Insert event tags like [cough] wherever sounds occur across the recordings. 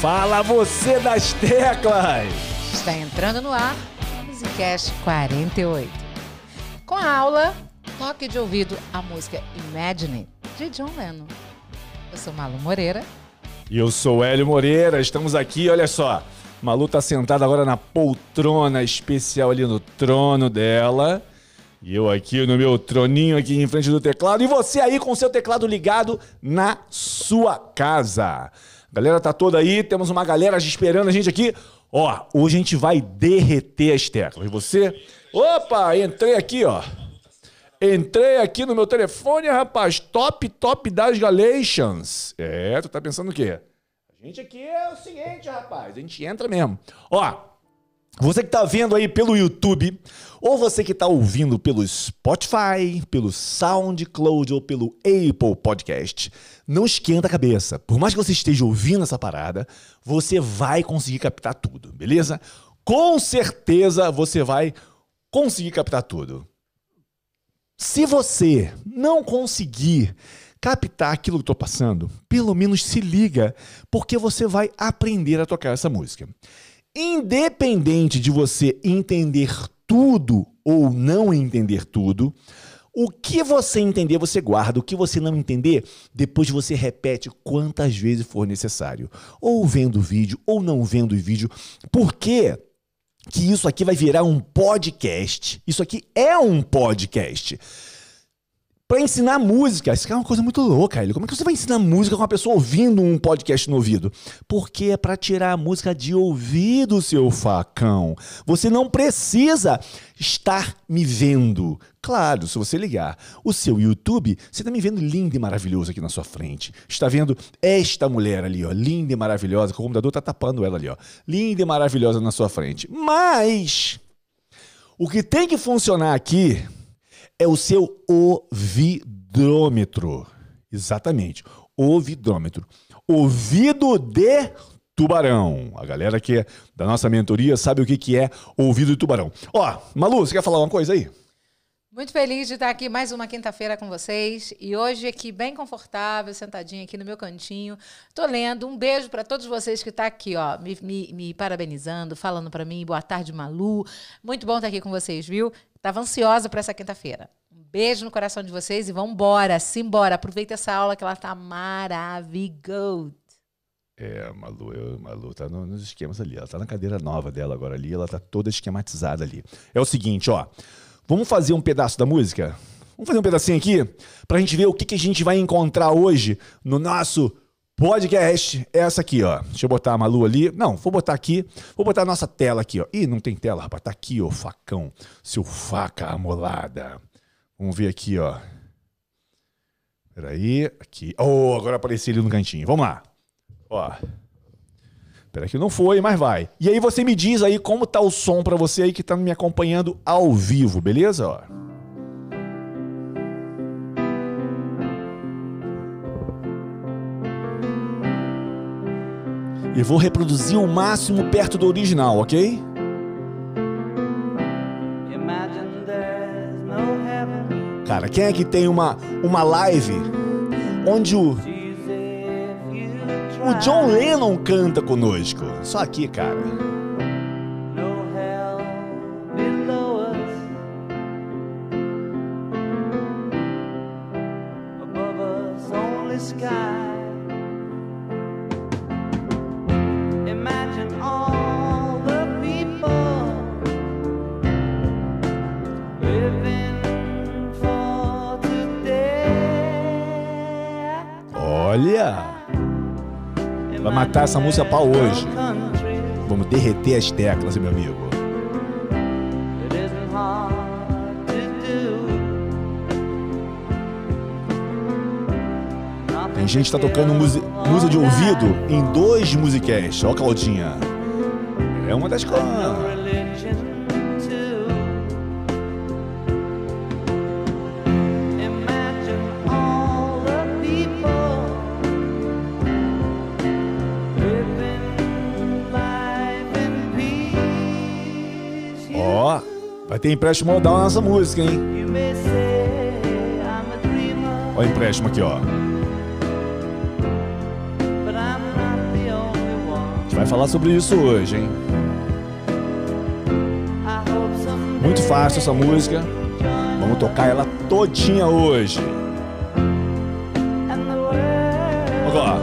Fala você das teclas! Está entrando no ar Musicast 48. Com a aula Toque de Ouvido a música Imagine, de John Lennon. Eu sou Malu Moreira. E eu sou Hélio Moreira, estamos aqui, olha só. Malu tá sentada agora na poltrona especial ali no trono dela. E eu aqui no meu troninho aqui em frente do teclado. E você aí com seu teclado ligado na sua casa. A galera tá toda aí, temos uma galera esperando a gente aqui. Ó, hoje a gente vai derreter as teclas. Você? Opa, entrei aqui, ó. Entrei aqui no meu telefone, rapaz. Top, top das Galatians. É, tu tá pensando o quê? A gente aqui é o seguinte, rapaz. A gente entra mesmo. Ó, você que tá vendo aí pelo YouTube, ou você que tá ouvindo pelo Spotify, pelo SoundCloud ou pelo Apple Podcast, não esquenta a cabeça. Por mais que você esteja ouvindo essa parada, você vai conseguir captar tudo, beleza? Com certeza você vai conseguir captar tudo. Se você não conseguir captar aquilo que tô passando, pelo menos se liga, porque você vai aprender a tocar essa música. Independente de você entender tudo ou não entender tudo, o que você entender, você guarda. O que você não entender, depois você repete quantas vezes for necessário. Ou vendo o vídeo, ou não vendo o vídeo. Porque que isso aqui vai virar um podcast. Isso aqui é um podcast. Para ensinar música, isso é uma coisa muito louca, ele. Como é que você vai ensinar música com uma pessoa ouvindo um podcast no ouvido? Porque é para tirar a música de ouvido, seu facão. Você não precisa estar me vendo. Claro, se você ligar o seu YouTube, você está me vendo lindo e maravilhoso aqui na sua frente. Está vendo esta mulher ali, ó, linda e maravilhosa, o computador está tapando ela ali, ó. Linda e maravilhosa na sua frente. Mas o que tem que funcionar aqui é o seu ouvidômetro. Exatamente, ouvidômetro. Ouvido de tubarão. A galera que é da nossa mentoria sabe o que, que é ouvido de tubarão. Ó, Malu, você quer falar uma coisa aí? Muito feliz de estar aqui mais uma quinta-feira com vocês e hoje aqui bem confortável, sentadinha aqui no meu cantinho. Tô lendo. Um beijo para todos vocês que estão tá aqui, ó, me, me, me parabenizando, falando para mim. Boa tarde, Malu. Muito bom estar aqui com vocês, viu? Tava ansiosa para essa quinta-feira. Um beijo no coração de vocês e vamos embora, simbora. Aproveita essa aula que ela tá maravilhosa. É, Malu, eu, Malu tá no, nos esquemas ali. Ela tá na cadeira nova dela agora ali, ela tá toda esquematizada ali. É o seguinte, ó. Vamos fazer um pedaço da música? Vamos fazer um pedacinho aqui pra gente ver o que, que a gente vai encontrar hoje no nosso podcast. Essa aqui, ó. Deixa eu botar a Malu ali. Não, vou botar aqui. Vou botar a nossa tela aqui, ó. Ih, não tem tela, rapaz. Tá aqui, ó, facão. Seu faca amolada. Vamos ver aqui, ó. Peraí, aqui. Oh, agora apareceu ele no cantinho. Vamos lá. Ó. Peraí que não foi, mas vai. E aí você me diz aí como tá o som para você aí que tá me acompanhando ao vivo, beleza? Ó. E vou reproduzir o máximo perto do original, ok? Cara, quem é que tem uma, uma live onde o, o John Lennon canta conosco? Só aqui, cara. Vai matar essa música pra hoje. Vamos derreter as teclas, meu amigo. Tem gente que tá tocando música, de ouvido em dois musicasts. Ó, Claudinha. É uma das coisas. Vai ter empréstimo modal nessa música, hein? Ó, o empréstimo aqui, ó. vai falar sobre isso hoje, hein? Muito fácil essa música. Vamos tocar ela todinha hoje. Agora.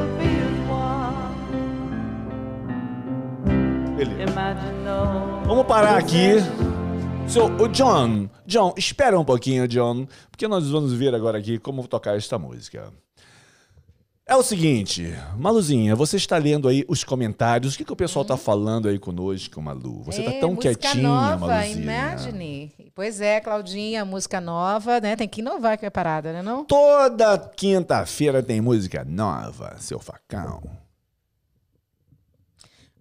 Beleza. Vamos parar aqui. So, o John, John, espera um pouquinho, John, porque nós vamos ver agora aqui como tocar esta música. É o seguinte, Maluzinha, você está lendo aí os comentários. O que, que o pessoal está falando aí conosco, Malu? Você está É, tão música quietinha, nova, Maluzinha. Imagine. Pois é, Claudinha, música nova, né? Tem que inovar que é parada, né não? Toda quinta-feira tem música nova, seu facão.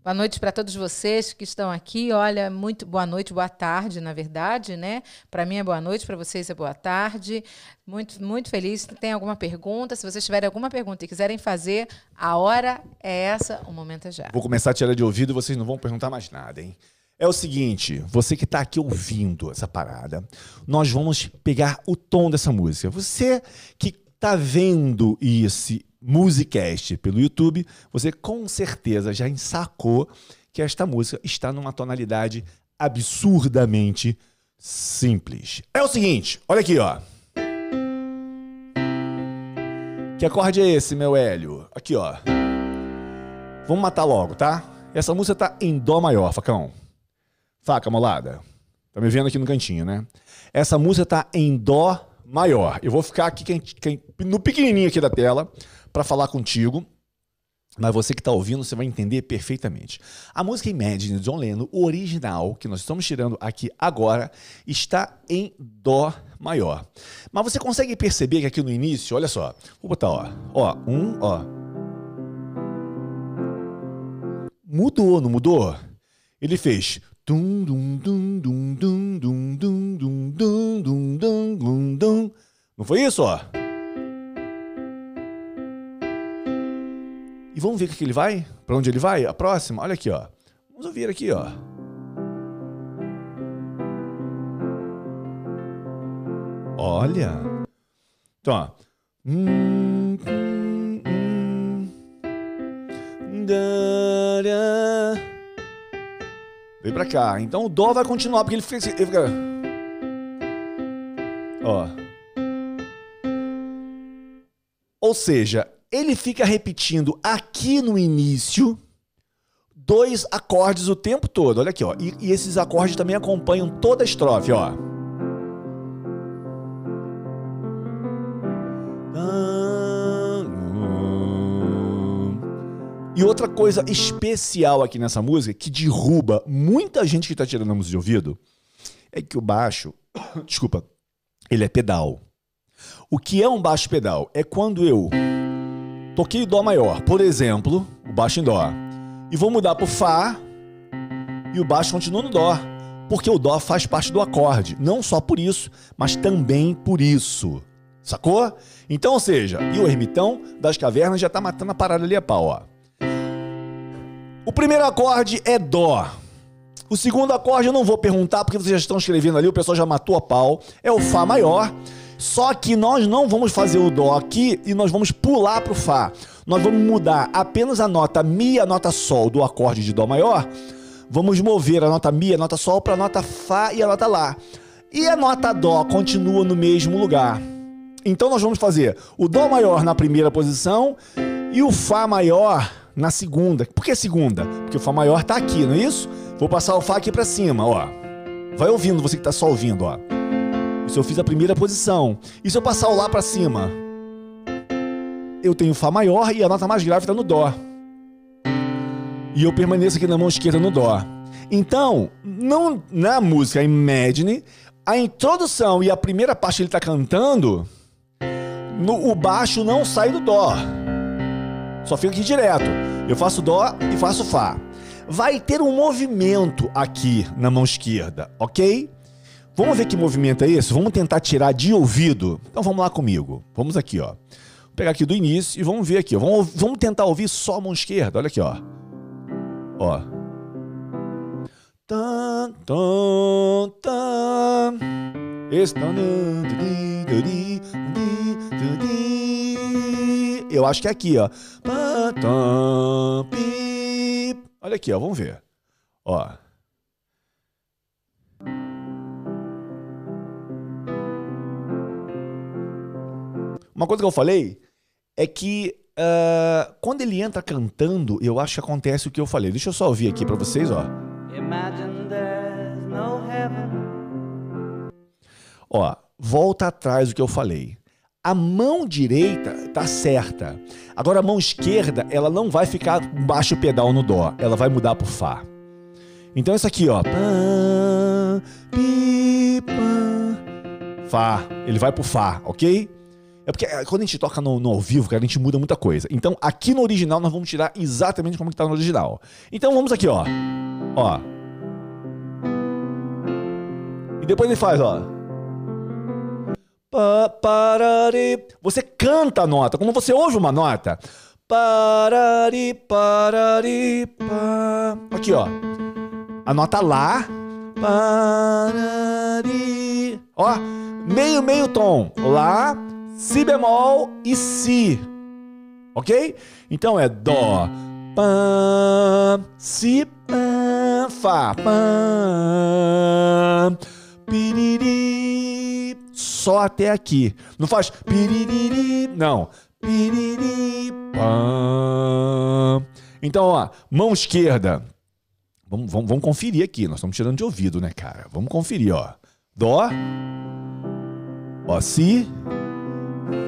Boa noite para todos vocês que estão aqui. Olha, muito boa noite, boa tarde, na verdade, né? Para mim é boa noite, para vocês é boa tarde. Muito, muito feliz. Tem alguma pergunta? Se vocês tiverem alguma pergunta e quiserem fazer, a hora é essa, o momento é já. Vou começar a tirar de ouvido e vocês não vão perguntar mais nada, hein? É o seguinte, você que está aqui ouvindo essa parada, nós vamos pegar o tom dessa música. Você que está vendo esse Musicast pelo YouTube, você com certeza já ensacou que esta música está numa tonalidade absurdamente simples. É o seguinte, olha aqui, ó. Que acorde é esse, meu Hélio? Aqui, ó. Vamos matar logo, tá? Essa música tá em Dó maior, facão. Faca, molada. Tá me vendo aqui no cantinho, né? Essa música tá em Dó maior. Eu vou ficar aqui quem- quem- no pequenininho aqui da tela para falar contigo. Mas você que está ouvindo, você vai entender perfeitamente. A música Imagine de John Lennon, o original, que nós estamos tirando aqui agora, está em Dó maior. Mas você consegue perceber que aqui no início, olha só, vou botar, ó, ó, um, ó. Mudou, não mudou? Ele fez. Dum, dum, dum, dum, dum, dum, dum, dum, dum, dum, dum. Não foi isso, ó? E vamos ver o que ele vai? Pra onde ele vai? A próxima? Olha aqui, ó. Vamos ouvir aqui, ó. Olha. Então, ó. Hum, hum, Vem pra cá. Então o Dó vai continuar, porque ele fica. Ele fica... Ó. Ou seja, ele fica repetindo aqui no início dois acordes o tempo todo. Olha aqui, ó. E, e esses acordes também acompanham toda a estrofe, ó. E outra coisa especial aqui nessa música que derruba muita gente que tá tirando a música de ouvido é que o baixo, [coughs] desculpa, ele é pedal. O que é um baixo pedal? É quando eu toquei Dó maior, por exemplo, o baixo em Dó, e vou mudar pro Fá e o baixo continua no Dó, porque o Dó faz parte do acorde, não só por isso, mas também por isso. Sacou? Então, ou seja, e o ermitão das cavernas já tá matando a parada ali a pau, ó. O primeiro acorde é Dó. O segundo acorde eu não vou perguntar porque vocês já estão escrevendo ali, o pessoal já matou a pau. É o Fá maior. Só que nós não vamos fazer o Dó aqui e nós vamos pular pro Fá. Nós vamos mudar apenas a nota Mi a nota Sol do acorde de Dó maior. Vamos mover a nota Mi a nota Sol para a nota Fá e a nota Lá. E a nota Dó continua no mesmo lugar. Então nós vamos fazer o Dó maior na primeira posição e o Fá maior na segunda. Por que segunda? Porque o Fá maior tá aqui, não é isso? Vou passar o Fá aqui para cima, ó. Vai ouvindo, você que tá só ouvindo, ó. Isso eu fiz a primeira posição. E se eu passar o Lá para cima? Eu tenho Fá maior e a nota mais grave tá no Dó. E eu permaneço aqui na mão esquerda no Dó. Então, não na música Imagine, a introdução e a primeira parte que ele tá cantando, no- o baixo não sai do Dó. Só fica aqui direto. Eu faço Dó e faço Fá. Vai ter um movimento aqui na mão esquerda, ok? Vamos ver que movimento é esse? Vamos tentar tirar de ouvido. Então vamos lá comigo. Vamos aqui, ó. Vou pegar aqui do início e vamos ver aqui. Vamos, vamos tentar ouvir só a mão esquerda. Olha aqui, ó. Ó. Tan, tan, tan. Eu acho que é aqui, ó. Olha aqui, ó, vamos ver. Ó. Uma coisa que eu falei é que uh, quando ele entra cantando, eu acho que acontece o que eu falei. Deixa eu só ouvir aqui para vocês, ó. Ó, volta atrás do que eu falei. A mão direita tá certa. Agora a mão esquerda, ela não vai ficar baixo pedal no dó, ela vai mudar pro fá. Então isso aqui, ó. Fá. Ele vai pro fá, ok? É porque é, quando a gente toca no, no, ao vivo, cara, a gente muda muita coisa. Então, aqui no original, nós vamos tirar exatamente como que tá no original. Então, vamos aqui, ó. Ó. E depois ele faz, ó. Você canta a nota, quando você ouve uma nota. Parari, parari, pa. Aqui, ó. A nota Lá. Parari. Ó, meio, meio tom. Lá, Si bemol e Si. Ok? Então é Dó, Pá, Si, Pá, Fá, Pá, Piriri. Só até aqui. Não faz piriri, não. Piriri. Então, ó, mão esquerda. Vamos, vamos, vamos conferir aqui. Nós estamos tirando de ouvido, né, cara? Vamos conferir, ó. Dó. Ó, Si.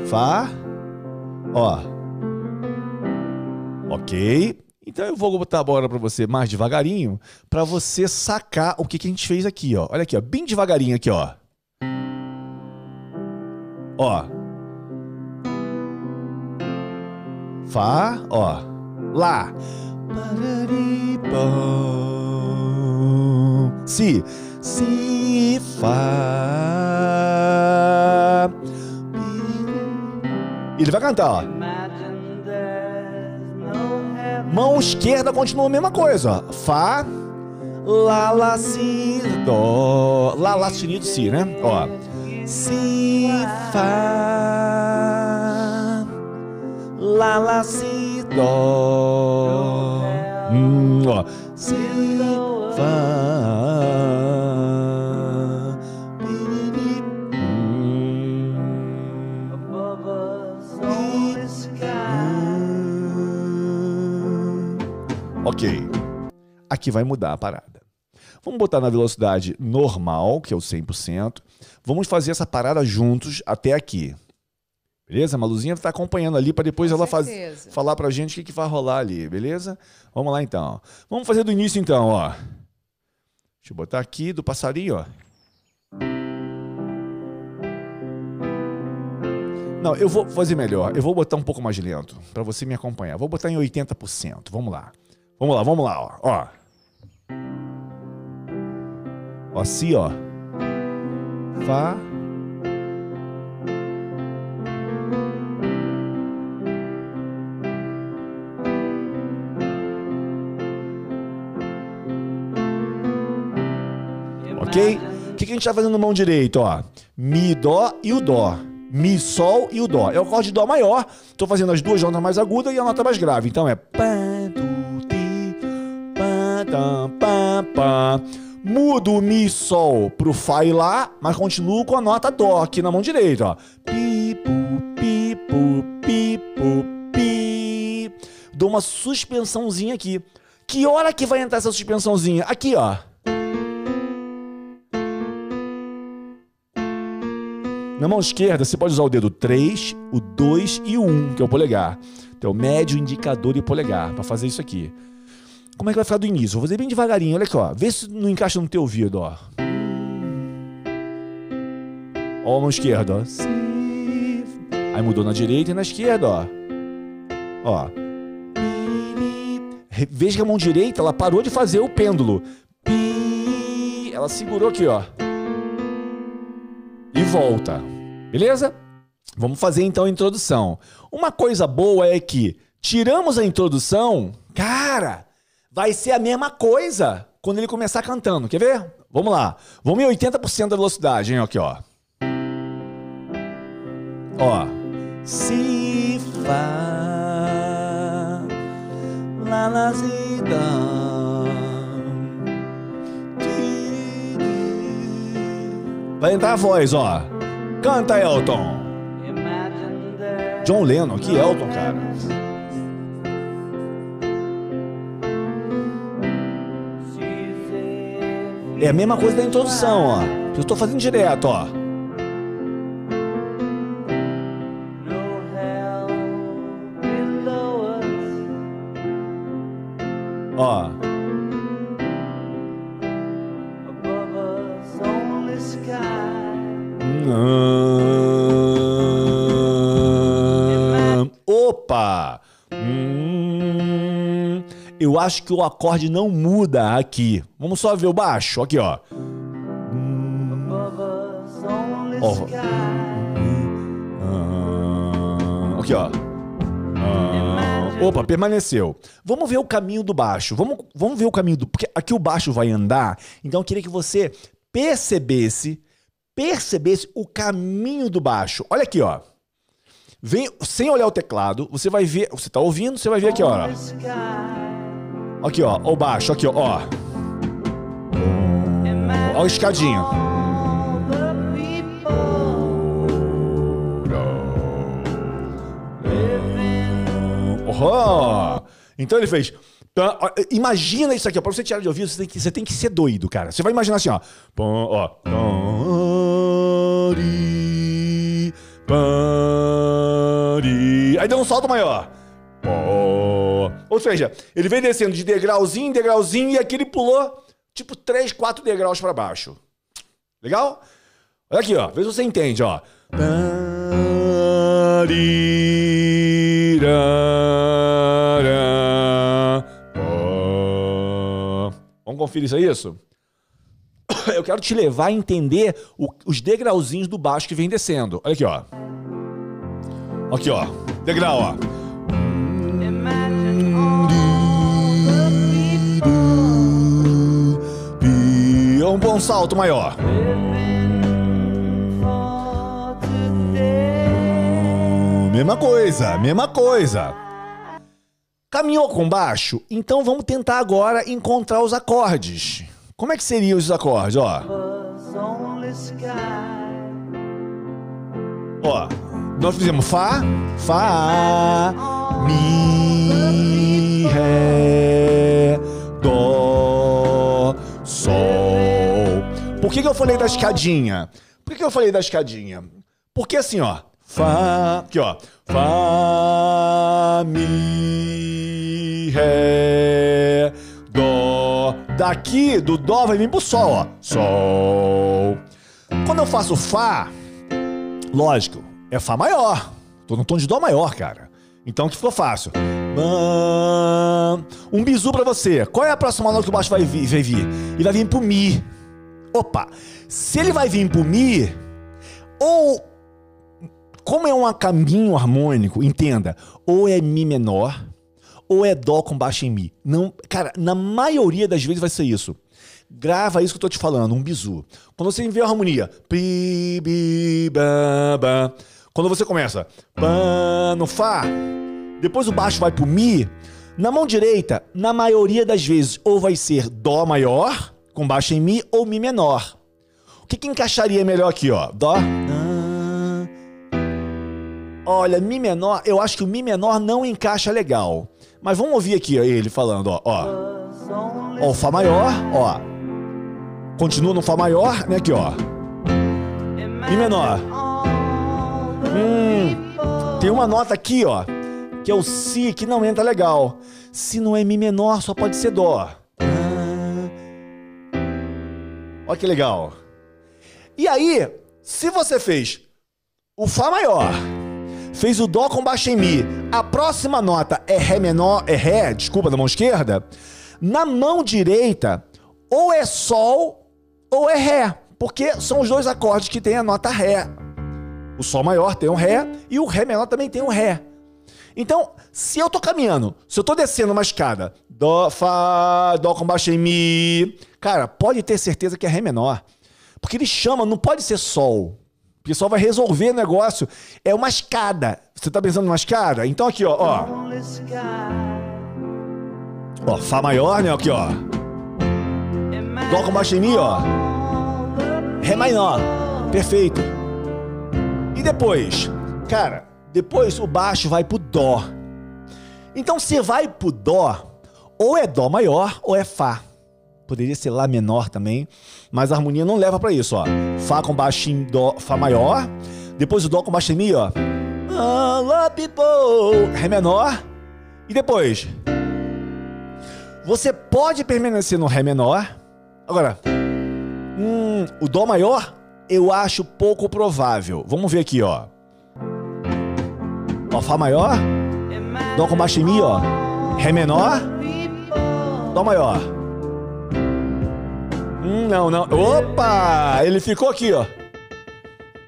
Fá. Ó. Ok. Então eu vou botar a bola para você mais devagarinho, para você sacar o que, que a gente fez aqui, ó. Olha aqui, ó, bem devagarinho aqui, ó. Ó. Fá, ó. Lá. Si. Si, Fá. Ele vai cantar, ó. Mão esquerda continua a mesma coisa. Ó. Fá, Lá, Lá, Si, Dó. Lá, Lá sustenido, Si, né? Ó. Si, Fá. Lá, Lá, Si, Dó. Hum, ó. Si, Fá. Ok. Aqui vai mudar a parada. Vamos botar na velocidade normal, que é o 100%. Vamos fazer essa parada juntos até aqui. Beleza? A Maluzinha está acompanhando ali para depois Com ela faz, falar para a gente o que, que vai rolar ali, beleza? Vamos lá então. Vamos fazer do início então, ó. Deixa eu botar aqui do passarinho, ó. Não, eu vou fazer melhor. Eu vou botar um pouco mais lento para você me acompanhar. Vou botar em 80%. Vamos lá. Vamos lá, vamos lá, ó. Ó, ó si, ó. Fá. Ok? O que, a gente tá fazendo no mão direita, ó? Mi, dó e o dó. Mi, sol e o dó. É o acorde de dó maior. Tô fazendo as duas notas mais agudas e a nota mais grave. Então é pá, pá, pá. Mudo o Mi Sol pro Fá e Lá, mas continuo com a nota Dó aqui na mão direita, ó. Pipo, pipo, pipo, pi. Dou uma suspensãozinha aqui. Que hora que vai entrar essa suspensãozinha? Aqui, ó. Na mão esquerda, você pode usar o dedo 3, o 2 e o 1, que é o polegar. Então, médio, indicador e polegar, para fazer isso aqui. Como é que vai ficar do início? Vou fazer bem devagarinho, olha aqui, ó. Vê se não encaixa no teu ouvido, ó. Ó a mão esquerda, ó. Aí mudou na direita e na esquerda, ó. Ó. Veja que a mão direita, ela parou de fazer o pêndulo. Ela segurou aqui, ó. E volta. Beleza? Vamos fazer então a introdução. Uma coisa boa é que tiramos a introdução, cara, vai ser a mesma coisa quando ele começar cantando. Quer ver? Vamos lá. Vamos em 80% da velocidade, hein? Aqui, ó. Ó. Si, fa la la si Vai entrar a voz, ó. Canta, Elton. John Lennon, que Elton, cara. É a mesma coisa da introdução, ó. Eu tô fazendo direto, ó. Ó. acho que o acorde não muda aqui. Vamos só ver o baixo. Aqui, ó. Ah, Aqui, ó. Ah, Opa, permaneceu. Vamos ver o caminho do baixo. Vamos, vamos ver o caminho do. Porque aqui o baixo vai andar. Então eu queria que você percebesse, percebesse o caminho do baixo. Olha aqui, ó. Vem, sem olhar o teclado, você vai ver. Você tá ouvindo, você vai ver aqui, ó. Aqui, ó. O baixo, aqui, ó. ó. A escadinha. Oh. Então ele fez. Imagina isso aqui, ó. Pra você tirar de ouvido, você tem, que, você tem que ser doido, cara. Você vai imaginar assim, ó. Ó. Aí deu um salto maior. Ou seja, ele vem descendo de degrauzinho em degrauzinho e aqui ele pulou tipo 3, 4 degraus pra baixo. Legal? Olha aqui, ó. Vê se você entende, ó. Vamos conferir isso aí, [coughs] isso? Eu quero te levar a entender o- os degrauzinhos do baixo que vem descendo. Olha aqui, ó. Aqui, ó. Degrau, ó. Um bom salto maior. Mesma coisa, mesma coisa. Caminhou com baixo? Então vamos tentar agora encontrar os acordes. Como é que seriam os acordes, ó? Ó, nós fizemos Fá, Fá, Mi, Ré, Dó, Sol. Por que, que eu falei da escadinha? Por que, que eu falei da escadinha? Porque assim, ó. Fá, aqui, ó. Fá, Mi, Ré, Dó. Daqui do Dó vai vir pro Sol, ó. Sol. Quando eu faço Fá, Lógico, é Fá maior. Tô no tom de Dó maior, cara. Então que ficou fácil. Um bizu pra você. Qual é a próxima nota que o baixo vai vir? Vai vir? Ele vai vir pro Mi. Opa! Se ele vai vir Mi, ou. Como é um caminho harmônico, entenda, ou é Mi menor, ou é Dó com baixo em Mi. Não, cara, na maioria das vezes vai ser isso. Grava isso que eu tô te falando, um bizu. Quando você vê a harmonia, bi, ba, ba. Quando você começa, pá, no Fá, depois o baixo vai pro Mi, na mão direita, na maioria das vezes, ou vai ser Dó maior, com baixo em Mi, ou Mi menor. O que, que encaixaria melhor aqui, ó? Dó. Olha, Mi menor, eu acho que o Mi menor não encaixa legal. Mas vamos ouvir aqui ó, ele falando, ó. Ó, ó o Fá maior, ó. Continua no Fá maior, né? Aqui, ó. Mi menor. Hum, tem uma nota aqui, ó. Que é o Si, que não entra legal. Se não é Mi menor, só pode ser Dó. Olha que legal. E aí, se você fez o Fá maior, fez o Dó com baixo em Mi, a próxima nota é Ré menor, é Ré, desculpa, da mão esquerda, na mão direita, ou é Sol ou é Ré, porque são os dois acordes que tem a nota Ré. O Sol maior tem um Ré e o Ré menor também tem um Ré. Então, se eu tô caminhando, se eu tô descendo uma escada, Dó, Fá, Dó com baixo em Mi, cara, pode ter certeza que é Ré menor. Porque ele chama, não pode ser Sol. Porque Sol vai resolver o negócio. É uma escada. Você tá pensando numa escada? Então aqui, ó, ó. Ó, Fá maior, né? Aqui, ó. Dó com baixo em Mi, ó. Ré menor. Perfeito. E depois? Cara, depois o baixo vai pro Dó. Então se vai pro Dó, ou é Dó maior ou é Fá. Poderia ser Lá menor também, mas a harmonia não leva para isso, ó. Fá com baixo em Dó, Fá maior. Depois o Dó com baixo em Mi, ó. Ré menor. E depois? Você pode permanecer no Ré menor. Agora, hum, o Dó maior eu acho pouco provável. Vamos ver aqui, ó. Ó, Fá maior. Dó com baixo em Mi, ó. Ré menor. Dó maior. Hum, não, não. Opa! Ele ficou aqui, ó.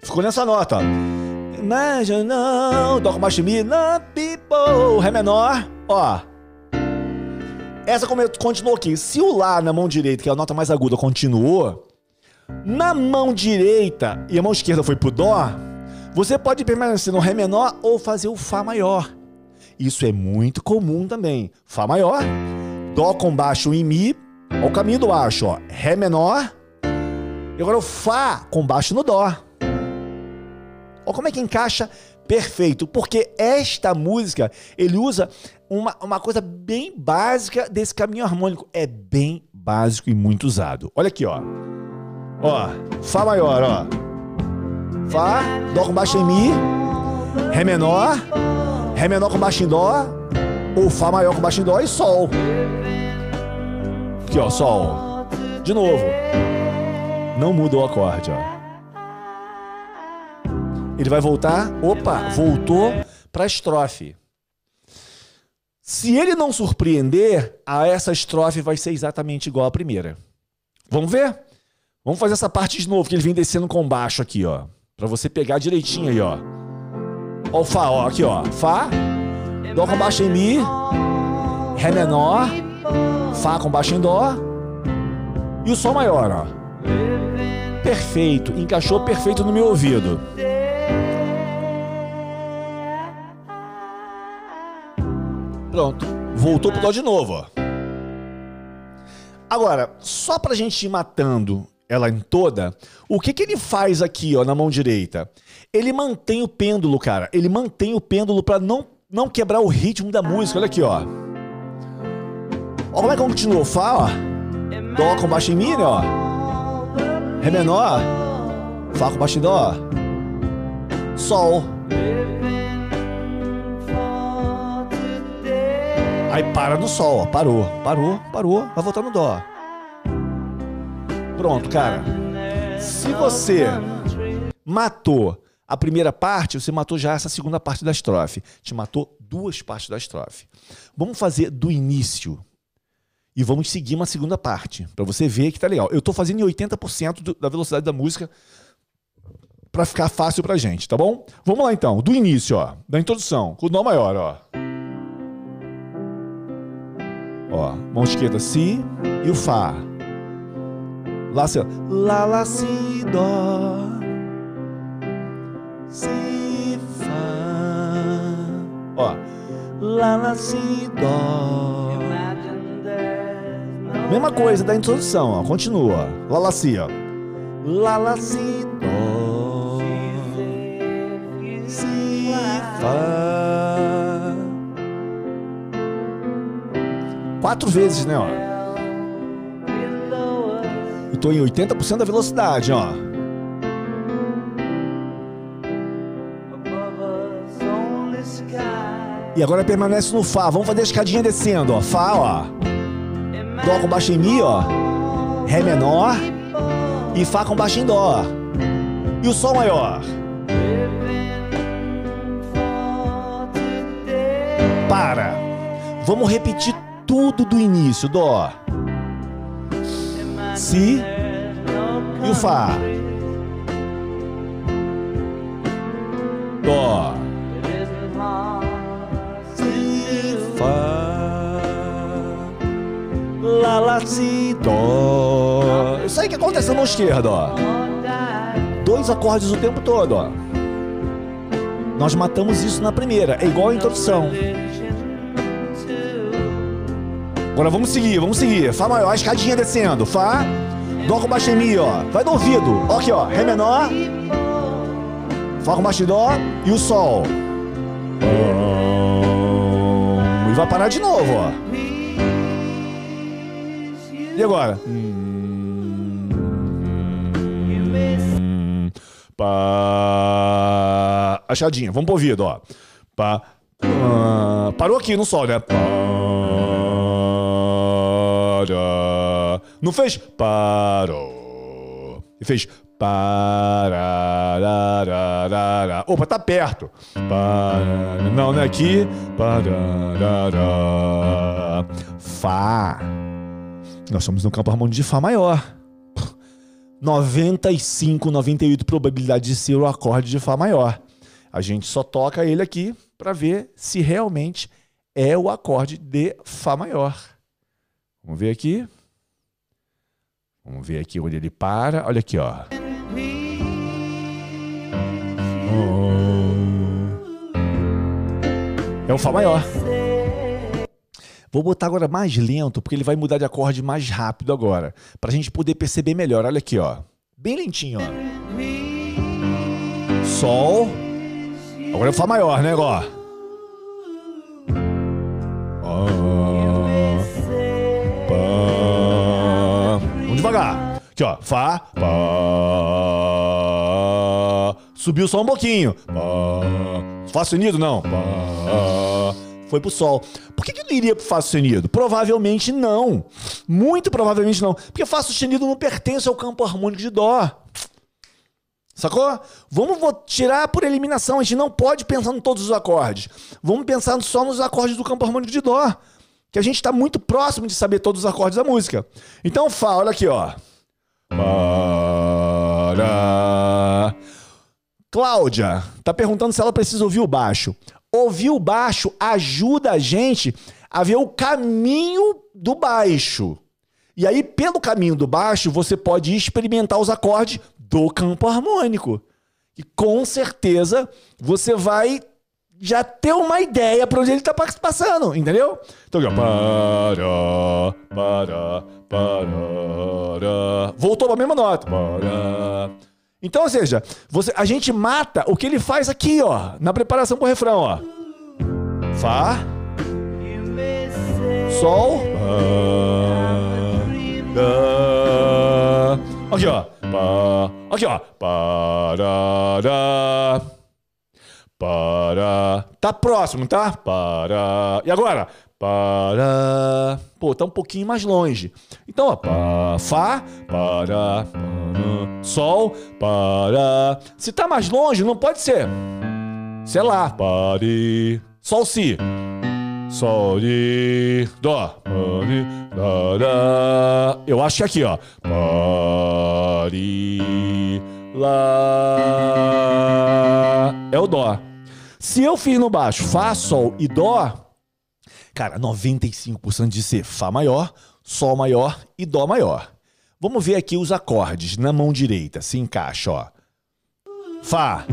Ficou nessa nota, ó. Imagine não. Com baixo Mi. Não, people. Ré menor. Ó. Essa continuou aqui. Se o Lá na mão direita, que é a nota mais aguda, continuou, na mão direita e a mão esquerda foi pro Dó, você pode permanecer no Ré menor ou fazer o Fá maior. Isso é muito comum também. Fá maior, Dó com baixo em Mi, Olha o caminho do baixo, ó. Ré menor. E agora o Fá com baixo no Dó. Olha como é que encaixa perfeito. Porque esta música, ele usa uma, uma coisa bem básica desse caminho harmônico. É bem básico e muito usado. Olha aqui, ó. Ó, Fá maior, ó. Fá, Dó com baixo em Mi, Ré menor, Ré menor com baixo em Dó, ou Fá maior com baixo em Dó e Sol. Aqui, ó, Sol. De novo. Não muda o acorde, ó. Ele vai voltar. Opa, voltou para a estrofe. Se ele não surpreender, a essa estrofe vai ser exatamente igual à primeira. Vamos ver? Vamos fazer essa parte de novo, que ele vem descendo com baixo aqui, ó. Pra você pegar direitinho aí, ó. Ó o Fá, ó, aqui, ó. Fá, Dó com baixo em Mi, Ré menor, Fá com baixo em Dó e o Sol maior, ó. Perfeito, encaixou perfeito no meu ouvido. Pronto, voltou pro Dó de novo, ó. Agora, só pra gente ir matando ela em toda, o que que ele faz aqui, ó, na mão direita? Ele mantém o pêndulo, cara. Ele mantém o pêndulo para não não quebrar o ritmo da música. Olha aqui, ó. Ó como é que continuou? Fá, ó. Dó com baixo em Mi, né, ó. Ré menor. Fá com baixo em Dó. Sol. Aí para no Sol, ó. Parou, parou, parou. Vai voltar no Dó. Pronto, cara. Se você matou a primeira parte, você matou já essa segunda parte da estrofe. Te matou duas partes da estrofe. Vamos fazer do início. E vamos seguir uma segunda parte, para você ver que tá legal. Eu tô fazendo em 80% do, da velocidade da música para ficar fácil pra gente, tá bom? Vamos lá então, do início, ó, da introdução, com o dó maior, ó. Ó, mão esquerda si e o fá. Lá, si, lá, lá, si, dó. Si, fá. Ó, lá, lá, si, dó. Mesma coisa da introdução, ó. Continua. Si, ó. Si, dó. Si, fá. Quatro vezes, né, ó. Eu tô em 80% da velocidade, ó. E agora permanece no Fá. Vamos fazer a escadinha descendo, ó. Fá, ó. Dó com baixo em Mi, ó. Ré menor. E Fá com baixo em Dó. E o Sol maior. Para. Vamos repetir tudo do início. Dó. Si. E o Fá. Dó. Si, Dó. Isso aí que acontece na mão esquerda, ó. Dois acordes o tempo todo, ó. Nós matamos isso na primeira. É igual a introdução. Agora vamos seguir, vamos seguir. Fá maior, a escadinha descendo. Fá, Dó com baixo em Mi, ó. Vai no ouvido. Ó aqui, ó. Ré menor. Fá com baixo em Dó e o Sol. E vai parar de novo, ó. E agora? Pá. Achadinha. Vamos pro ouvido, ó. Pá. pá. Parou aqui no sol, né? Para. Não fez? Parou. E fez Pararararara. Opa, tá perto. Não, não é aqui. Pararara. Fá. Nós estamos no campo harmônico de Fá maior. 95, 98 probabilidade de ser o acorde de Fá maior. A gente só toca ele aqui para ver se realmente é o acorde de Fá maior. Vamos ver aqui. Vamos ver aqui onde ele para. Olha aqui, ó. É o Fá maior. Vou botar agora mais lento, porque ele vai mudar de acorde mais rápido agora. Pra gente poder perceber melhor. Olha aqui, ó. Bem lentinho, ó. Sol. Agora o Fá maior, né, ó. Vamos devagar. Aqui, ó. Fá. Subiu só um pouquinho. Fá sustenido? Não. Pá. Foi pro sol. Por que, que ele iria pro Fá sustenido? Provavelmente não. Muito provavelmente não. Porque Fá sustenido não pertence ao campo harmônico de Dó. Sacou? Vamos tirar por eliminação. A gente não pode pensar em todos os acordes. Vamos pensar só nos acordes do campo harmônico de Dó. Que a gente está muito próximo de saber todos os acordes da música. Então, Fá, olha aqui, ó. Para. Cláudia tá perguntando se ela precisa ouvir o baixo. Ouvir o baixo ajuda a gente a ver o caminho do baixo. E aí, pelo caminho do baixo, você pode experimentar os acordes do campo harmônico. E com certeza você vai já ter uma ideia para onde ele está passando, entendeu? Então, aqui. Voltou para a mesma nota. Então, ou seja, você, a gente mata o que ele faz aqui, ó, na preparação para o refrão, ó. Fá. Sol. Pá, aqui, ó. Pá, aqui, ó. Parará. Para. Tá próximo, tá? Para. E agora? Para. Pô, tá um pouquinho mais longe. Então, ó. Pá, Fá. Para. sol. Para. Se tá mais longe, não pode ser. Sei lá. Pare. Sol, Si. Sol, Di. Dó. Pare. Lá. Eu acho que é aqui, ó. Pare. Lá. É o Dó. Se eu fiz no baixo Fá, Sol e Dó, cara, 95% de ser Fá maior, Sol maior e Dó maior. Vamos ver aqui os acordes na mão direita. Se encaixa, ó. Fá,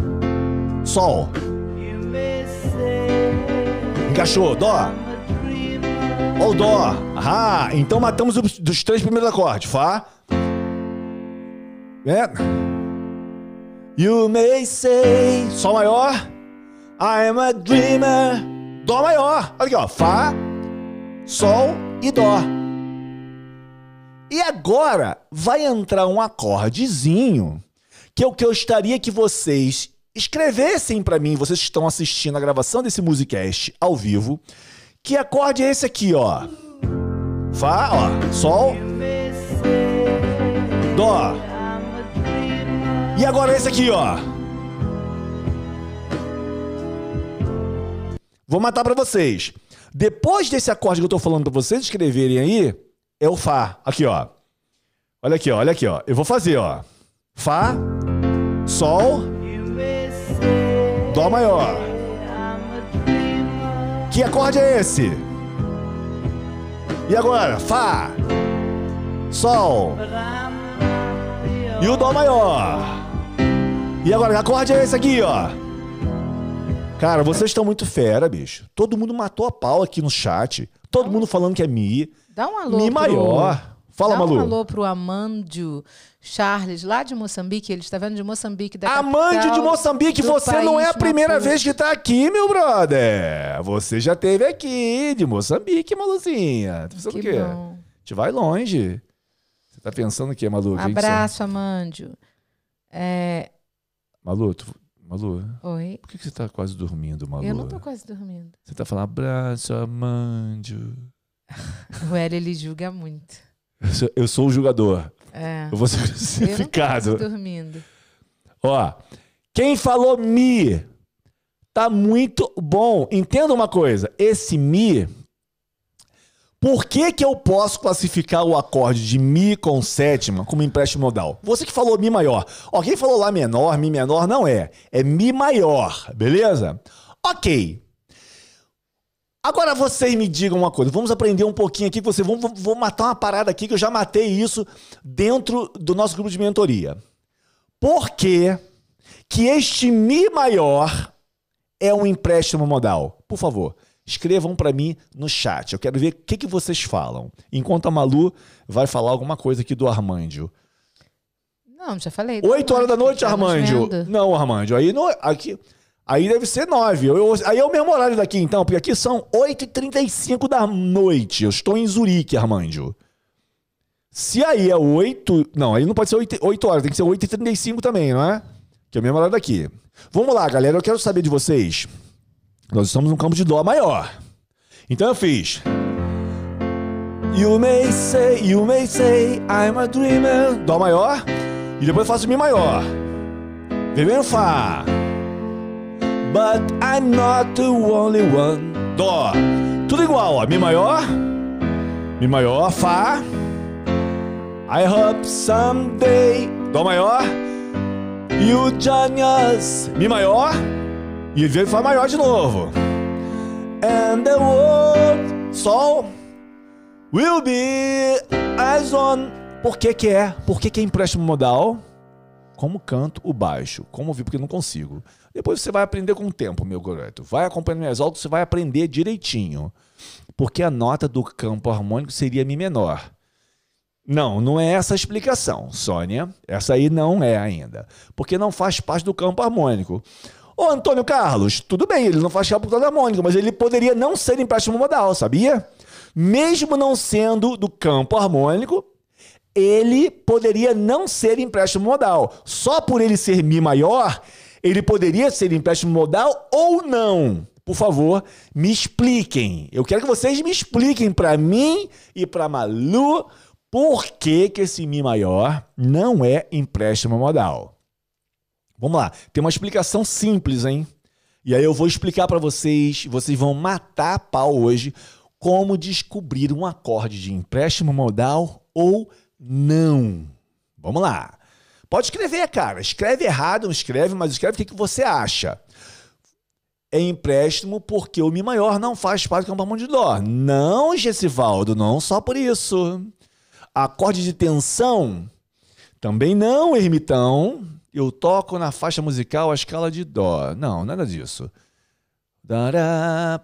Sol. Encaixou, Dó. Ó o Dó. Ah, então matamos os três primeiros acordes. Fá. É. You may say. Sol maior. I'm a dreamer. Dó maior. Olha aqui, ó. Fá, Sol e Dó. E agora vai entrar um acordezinho que é o que eu gostaria que vocês escrevessem para mim, vocês que estão assistindo a gravação desse Musicast ao vivo. Que acorde é esse aqui, ó? Fá, ó. Sol. Dó. E agora esse aqui, ó. Vou matar para vocês. Depois desse acorde que eu tô falando para vocês escreverem aí, é o Fá. Aqui, ó. Olha aqui, ó. Olha aqui, ó. Eu vou fazer, ó. Fá, Sol, Dó maior. Que acorde é esse? E agora? Fá, Sol e o Dó maior. E agora, que acorde é esse aqui, ó? Cara, vocês estão muito fera, bicho. Todo mundo matou a pau aqui no chat. Todo mundo falando que é Mi. Dá um alô Mi pro- maior. Fala, Dá Malu. um alô pro Amandio Charles, lá de Moçambique. Ele está vendo de Moçambique, da Amante de Moçambique, você não é a primeira Maputo. vez que tá aqui, meu brother. Você já teve aqui, de Moçambique, Maluzinha. Tá pensando Que o quê? bom. A gente vai longe. Você tá pensando o quê, Malu? Abraço, Amandio. É, Malu, tu... Malu, Oi. por que que você tá quase dormindo, Malu? Eu não tô quase dormindo. Você tá falando abraço, Amandio. [laughs] O Hélio, ele julga muito. Eu sou, eu sou o jogador. É. Eu vou ser Eu [laughs] não tô quase crucificado. dormindo. Ó, quem falou mi tá muito bom. Entenda uma coisa, esse mi por que, que eu posso classificar o acorde de Mi com sétima como empréstimo modal? Você que falou Mi maior. Ó, quem falou Lá menor, Mi menor, não é. É Mi maior, beleza? Ok. Agora vocês me digam uma coisa. Vamos aprender um pouquinho aqui. Você, vou matar uma parada aqui que eu já matei isso dentro do nosso grupo de mentoria. Por que, que este Mi maior é um empréstimo modal? Por favor, escrevam para mim no chat. Eu quero ver o que, que vocês falam. Enquanto a Malu vai falar alguma coisa aqui do Armandio. Não, já falei. 8 horas da noite, Tá Armandio. Não, Armandio. Aí, não, aqui, aí deve ser 9. Eu- eu- aí é o mesmo horário daqui, então, porque aqui são 8h35 da noite. Eu estou em Zurique, Armandio. Se aí é 8. Não, aí não pode ser 8, 8 horas, tem que ser 8h35 também, não é? Que é o mesmo horário daqui. Vamos lá, galera. Eu quero saber de vocês. Nós estamos num campo de Dó maior. Então eu fiz. You may say, you may say, I'm a dreamer. Dó maior. E depois eu faço Mi maior. No Fá. But I'm not the only one. Dó. Tudo igual, ó. Mi maior. Mi maior, Fá. I hope someday. Dó maior. You join us. Mi maior. E vem Fá maior de novo. And the world. Sol. Will be as on. Por que que é? Por que que é empréstimo modal? Como canto o baixo? Como ouvir? Porque não consigo. Depois você vai aprender com o tempo, meu garoto. Vai acompanhando minhas aulas, você vai aprender direitinho. Porque a nota do campo harmônico seria Mi menor. Não, não é essa a explicação, Sônia. Essa aí não é ainda. Porque não faz parte do campo harmônico. Ô, Antônio Carlos, tudo bem, ele não faz parte do campo harmônico, mas ele poderia não ser empréstimo modal, sabia? Mesmo não sendo do campo harmônico, ele poderia não ser empréstimo modal. Só por ele ser Mi maior, ele poderia ser empréstimo modal ou não. Por favor, me expliquem. Eu quero que vocês me expliquem para mim e para Malu por que, que esse Mi maior não é empréstimo modal. Vamos lá, tem uma explicação simples, hein? E aí eu vou explicar para vocês, vocês vão matar a pau hoje como descobrir um acorde de empréstimo modal ou não. Vamos lá. Pode escrever, cara. Escreve errado, não escreve, mas escreve o que, que você acha. É empréstimo porque o Mi maior não faz parte do campo de Dó. Não, Gessivaldo, não só por isso. Acorde de tensão? Também não, ermitão. Eu toco na faixa musical a escala de Dó. Não, nada disso. Dará.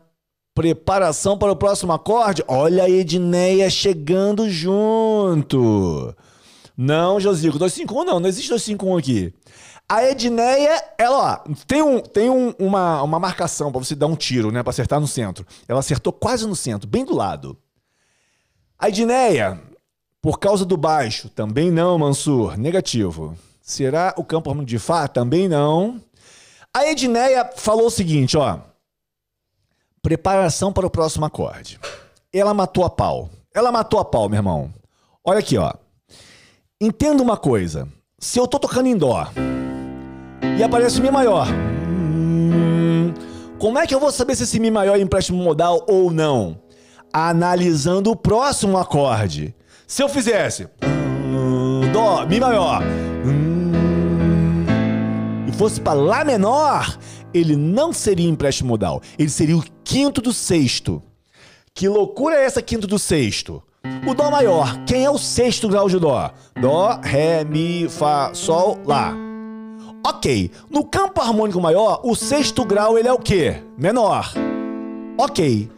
Preparação para o próximo acorde? Olha a Edneia chegando junto. Não, Josico, 251 não, não existe 251 aqui. A Edneia, ela, ó, tem, um, tem um- uma, uma marcação para você dar um tiro, né, para acertar no centro. Ela acertou quase no centro, bem do lado. A Edneia, por causa do baixo, também não, Mansur, negativo. Será o campo de Fá? Também não. A Edneia falou o seguinte, ó. Preparação para o próximo acorde. Ela matou a pau. Ela matou a pau, meu irmão. Olha aqui, ó. Entenda uma coisa. Se eu tô tocando em dó e aparece Mi maior, hum, como é que eu vou saber se esse Mi maior é empréstimo modal ou não? Analisando o próximo acorde. Se eu fizesse hum, dó, Mi maior, fosse para Lá menor, ele não seria empréstimo modal. Ele seria o quinto do sexto. Que loucura é essa quinto do sexto? O Dó maior, quem é o sexto grau de Dó? Dó, Ré, Mi, Fá, Sol, Lá. Ok, no campo harmônico maior, o sexto grau ele é o quê? Menor. Ok.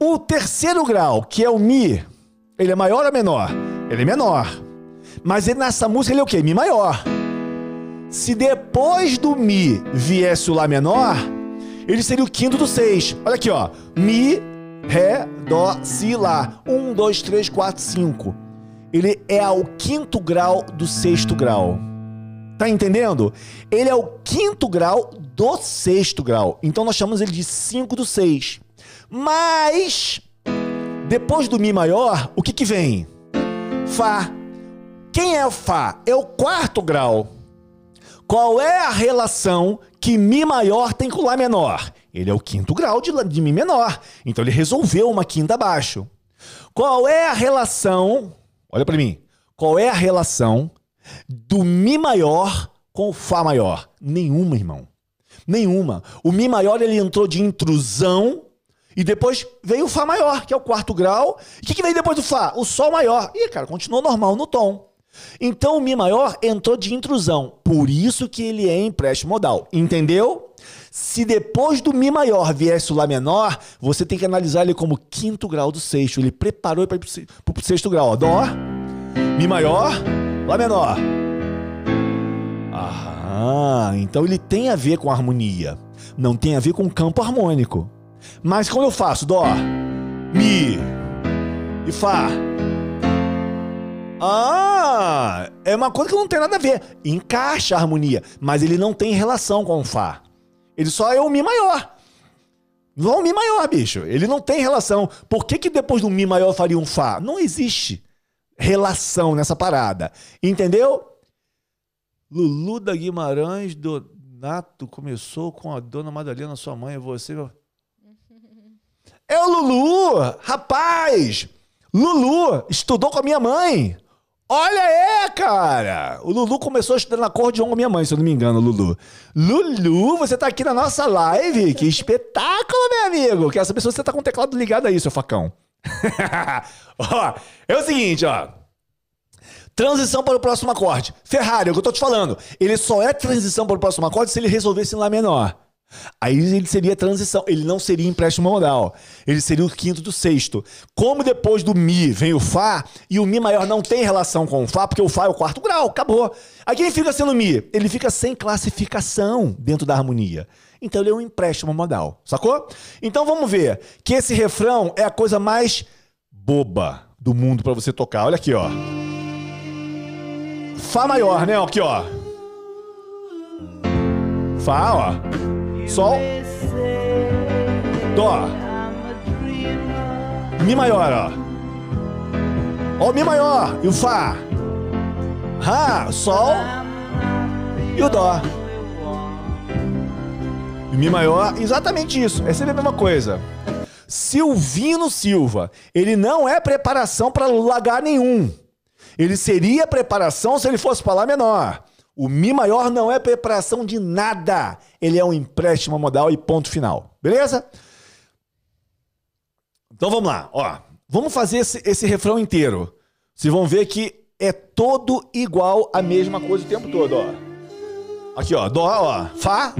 O terceiro grau, que é o Mi, ele é maior ou menor? ele é menor. Mas ele, nessa música ele é o quê? Mi maior. Se depois do Mi viesse o Lá menor, ele seria o quinto do seis. Olha aqui, ó. Mi, Ré, Dó, Si, Lá. Um, dois, três, quatro, cinco. Ele é ao quinto grau do sexto grau. Tá entendendo? Ele é o quinto grau do sexto grau. Então nós chamamos ele de 5 do 6. Mas, depois do Mi maior, o que, que vem? Fá. Quem é o Fá? É o quarto grau. Qual é a relação que Mi maior tem com Lá menor? Ele é o quinto grau de, de Mi menor. Então ele resolveu uma quinta abaixo. Qual é a relação? Olha para mim. Qual é a relação do Mi maior com o Fá maior? Nenhuma, irmão. Nenhuma. O Mi maior ele entrou de intrusão e depois veio o Fá maior, que é o quarto grau. E o que, que veio depois do Fá? O Sol maior. E, cara, continuou normal no tom. Então o Mi maior entrou de intrusão. Por isso que ele é empréstimo modal. Entendeu? Se depois do Mi maior viesse o Lá menor, você tem que analisar ele como quinto grau do sexto. Ele preparou para o sexto grau. Ó. Dó, Mi maior, Lá menor. Ah, então ele tem a ver com harmonia. Não tem a ver com campo harmônico. Mas como eu faço? Dó, Mi e Fá. Ah, é uma coisa que não tem nada a ver. Encaixa a harmonia, mas ele não tem relação com o Fá. Ele só é o Mi maior. Não é o Mi maior, bicho. Ele não tem relação. Por que, que depois do Mi maior faria um Fá? Não existe relação nessa parada. Entendeu? Lulu da Guimarães Donato começou com a dona Madalena, sua mãe, você. É o Lulu! Rapaz! Lulu estudou com a minha mãe. Olha é, cara! O Lulu começou estudando acordeon com minha mãe, se eu não me engano, Lulu. Lulu, você tá aqui na nossa live? Que espetáculo, meu amigo! Quero saber se você tá com o teclado ligado aí, seu facão. [laughs] ó, é o seguinte, ó. Transição para o próximo acorde. Ferrari, é o que eu tô te falando. Ele só é transição para o próximo acorde se ele resolvesse em Lá menor. Aí ele seria transição, ele não seria empréstimo modal. Ele seria o quinto do sexto. Como depois do Mi vem o Fá, e o Mi maior não tem relação com o Fá, porque o Fá é o quarto grau, acabou. Aí quem fica sendo Mi? Ele fica sem classificação dentro da harmonia. Então ele é um empréstimo modal, sacou? Então vamos ver que esse refrão é a coisa mais boba do mundo para você tocar. Olha aqui, ó. Fá maior, né? Aqui, ó. Fá, ó. Sol. Dó. Mi maior, ó. Ó o Mi maior e o Fá. Rá, Sol e o Dó. Mi maior, exatamente isso. É sempre a mesma coisa. Silvino Silva, ele não é preparação para lagar nenhum. Ele seria preparação se ele fosse para Lá menor. O Mi maior não é preparação de nada. Ele é um empréstimo modal e ponto final. Beleza? Então vamos lá. Ó, vamos fazer esse, esse refrão inteiro. Vocês vão ver que é todo igual a mesma coisa o tempo todo. Ó. Aqui, ó. Dó, ó. Fá.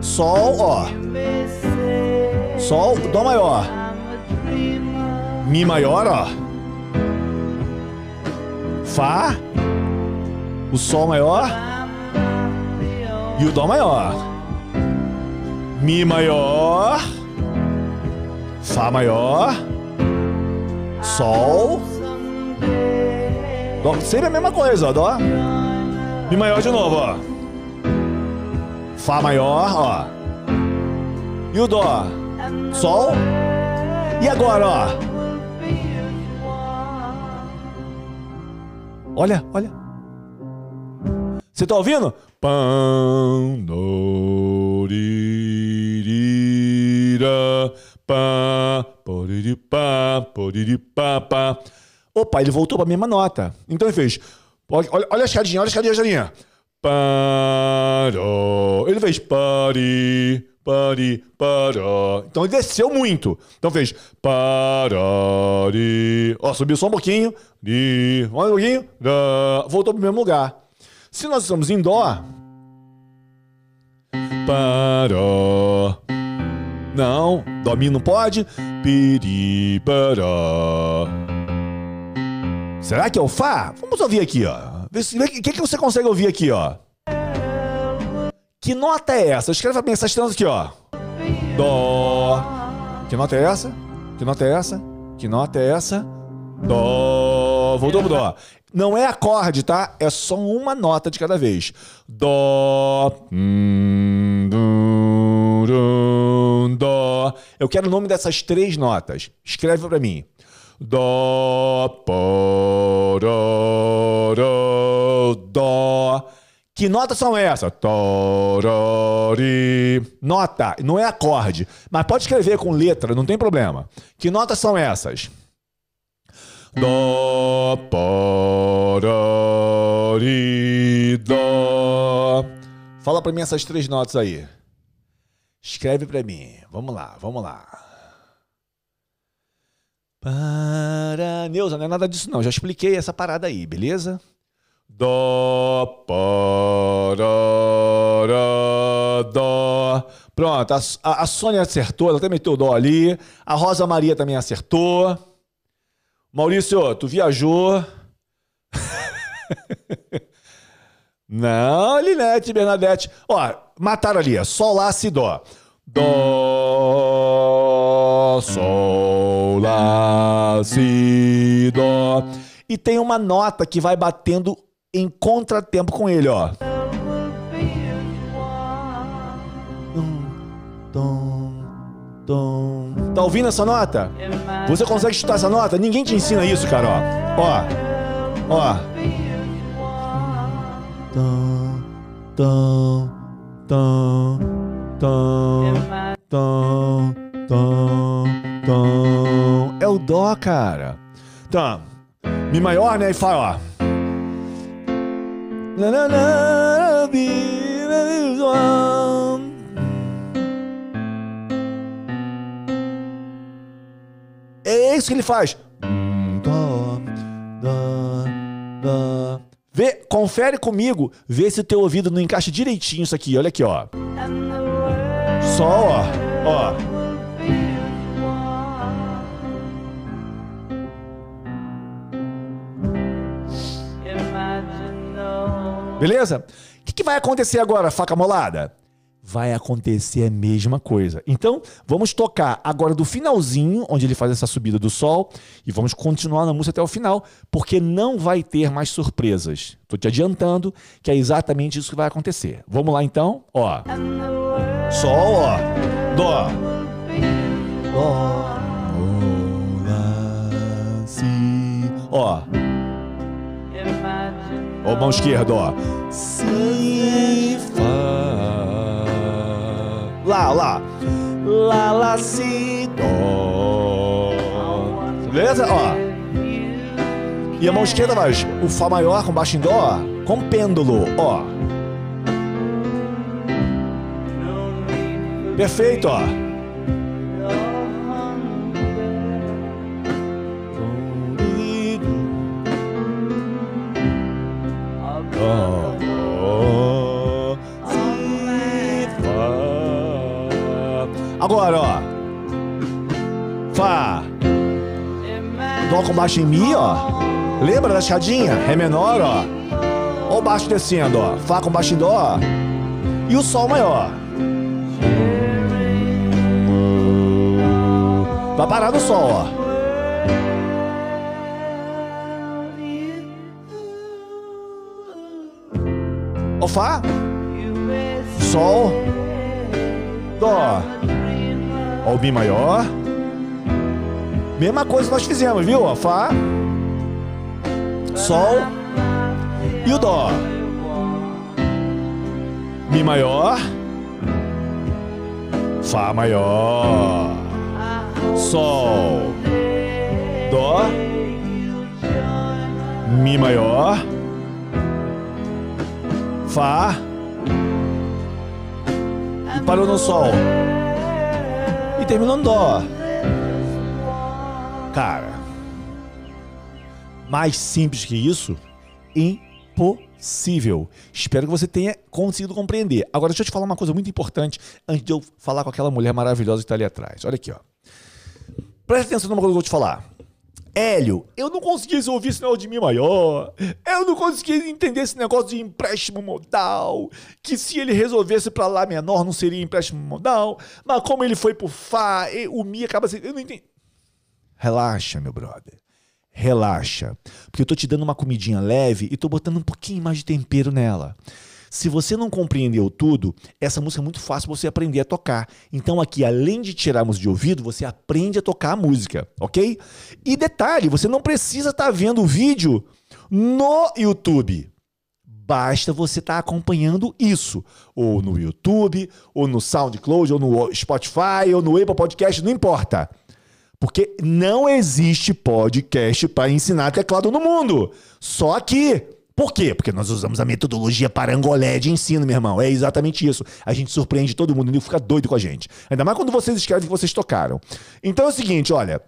Sol, ó. Sol, Dó maior. Mi maior, ó. Fá. O Sol maior. E o Dó maior. Mi maior. Fá maior. Sol. Dó. Sempre a mesma coisa, ó. Dó. Mi maior de novo, ó. Fá maior, ó. E o Dó. Sol. E agora, ó. Olha, olha. Você tá ouvindo? Pão, doririra, pá, poriripá, poriripá, Opa, ele voltou para a mesma nota. Então ele fez. Olha, olha a escadinha, olha a escadinha, escadinha. Paró. Ele fez pari, pari, paró. Então ele desceu muito. Então fez parari. Ó, subiu só um pouquinho. Ri. Um pouquinho. Voltou para o mesmo lugar. Se nós estamos em dó. Paró. Não, mi não pode. Piri, paró. Será que é o Fá? Vamos ouvir aqui, ó. O que, que você consegue ouvir aqui, ó? Que nota é essa? Escreve pra mim essas notas aqui, ó. Dó. Que nota é essa? Que nota é essa? Que nota é essa? Dó. Voltou pro Dó. Não é acorde, tá? É só uma nota de cada vez. Dó. Hum, dó. Eu quero o nome dessas três notas. Escreve para mim. Dó, dó. Que notas são essas? Nota, não é acorde, mas pode escrever com letra, não tem problema. Que notas são essas? Dó, porori, dó. Fala para mim essas três notas aí. Escreve para mim. Vamos lá, vamos lá. Para Neuza, não é nada disso não. Já expliquei essa parada aí, beleza? Dó, poró, dó. Pronto, a, a Sônia acertou, ela até meteu o dó ali. A Rosa Maria também acertou. Maurício, tu viajou. [laughs] Não, Linete, Bernadette. Ó, mataram ali, Sol, Lá, Si, Dó. Dó, Sol, Lá, Si, Dó. E tem uma nota que vai batendo em contratempo com ele, ó. Tá ouvindo essa nota? Você consegue chutar essa nota? Ninguém te ensina isso, cara, ó. Ó. Ó. É o dó, cara. Tá. Mi maior, né? E fala, ó. É isso que ele faz. Vê, confere comigo, vê se o teu ouvido não encaixa direitinho isso aqui. Olha aqui, ó. Só, ó, ó. Beleza? O que, que vai acontecer agora, faca molada? Vai acontecer a mesma coisa. Então, vamos tocar agora do finalzinho, onde ele faz essa subida do sol, e vamos continuar na música até o final, porque não vai ter mais surpresas. Tô te adiantando que é exatamente isso que vai acontecer. Vamos lá então? Ó. Sol, ó. Dó. Dó. Si. Ó. Ó, mão esquerda, ó. Si, fá. Lá, lá. Lá, lá, si, dó. Beleza? Ó. E a mão esquerda vai o Fá maior com baixo em Dó, com pêndulo, ó. Perfeito, ó. Agora, ó. Fá. Dó com baixo em Mi, ó. Lembra da escadinha? Ré menor, ó. Ó o baixo descendo, ó. Fá com baixo em Dó. E o Sol maior. Vai parar no Sol, ó. Ó Fá. Sol. Dó. Ó o Mi maior. Mesma coisa nós fizemos, viu? Ó, Fá. Sol. E o Dó. Mi maior. Fá maior. Sol. Dó. Mi maior. Fá. E parou no Sol. E terminou no Dó. Cara, mais simples que isso, impossível. Espero que você tenha conseguido compreender. Agora, deixa eu te falar uma coisa muito importante antes de eu falar com aquela mulher maravilhosa que está ali atrás. Olha aqui, ó. Presta atenção numa coisa que eu vou te falar. Hélio, eu não conseguia ouvir esse negócio de Mi maior. Eu não conseguia entender esse negócio de empréstimo modal. Que se ele resolvesse para Lá menor não seria empréstimo modal. Mas como ele foi pro Fá, o Mi acaba sendo. Eu não entendi. Relaxa, meu brother. Relaxa. Porque eu tô te dando uma comidinha leve e tô botando um pouquinho mais de tempero nela. Se você não compreendeu tudo, essa música é muito fácil você aprender a tocar. Então aqui, além de tirarmos de ouvido, você aprende a tocar a música, ok? E detalhe, você não precisa estar tá vendo o vídeo no YouTube. Basta você estar tá acompanhando isso, ou no YouTube, ou no SoundCloud, ou no Spotify, ou no Apple Podcast, não importa. Porque não existe podcast para ensinar teclado no mundo. Só aqui. Por quê? Porque nós usamos a metodologia parangolé de ensino, meu irmão. É exatamente isso. A gente surpreende todo mundo e fica doido com a gente. Ainda mais quando vocês escrevem que vocês tocaram. Então é o seguinte, olha.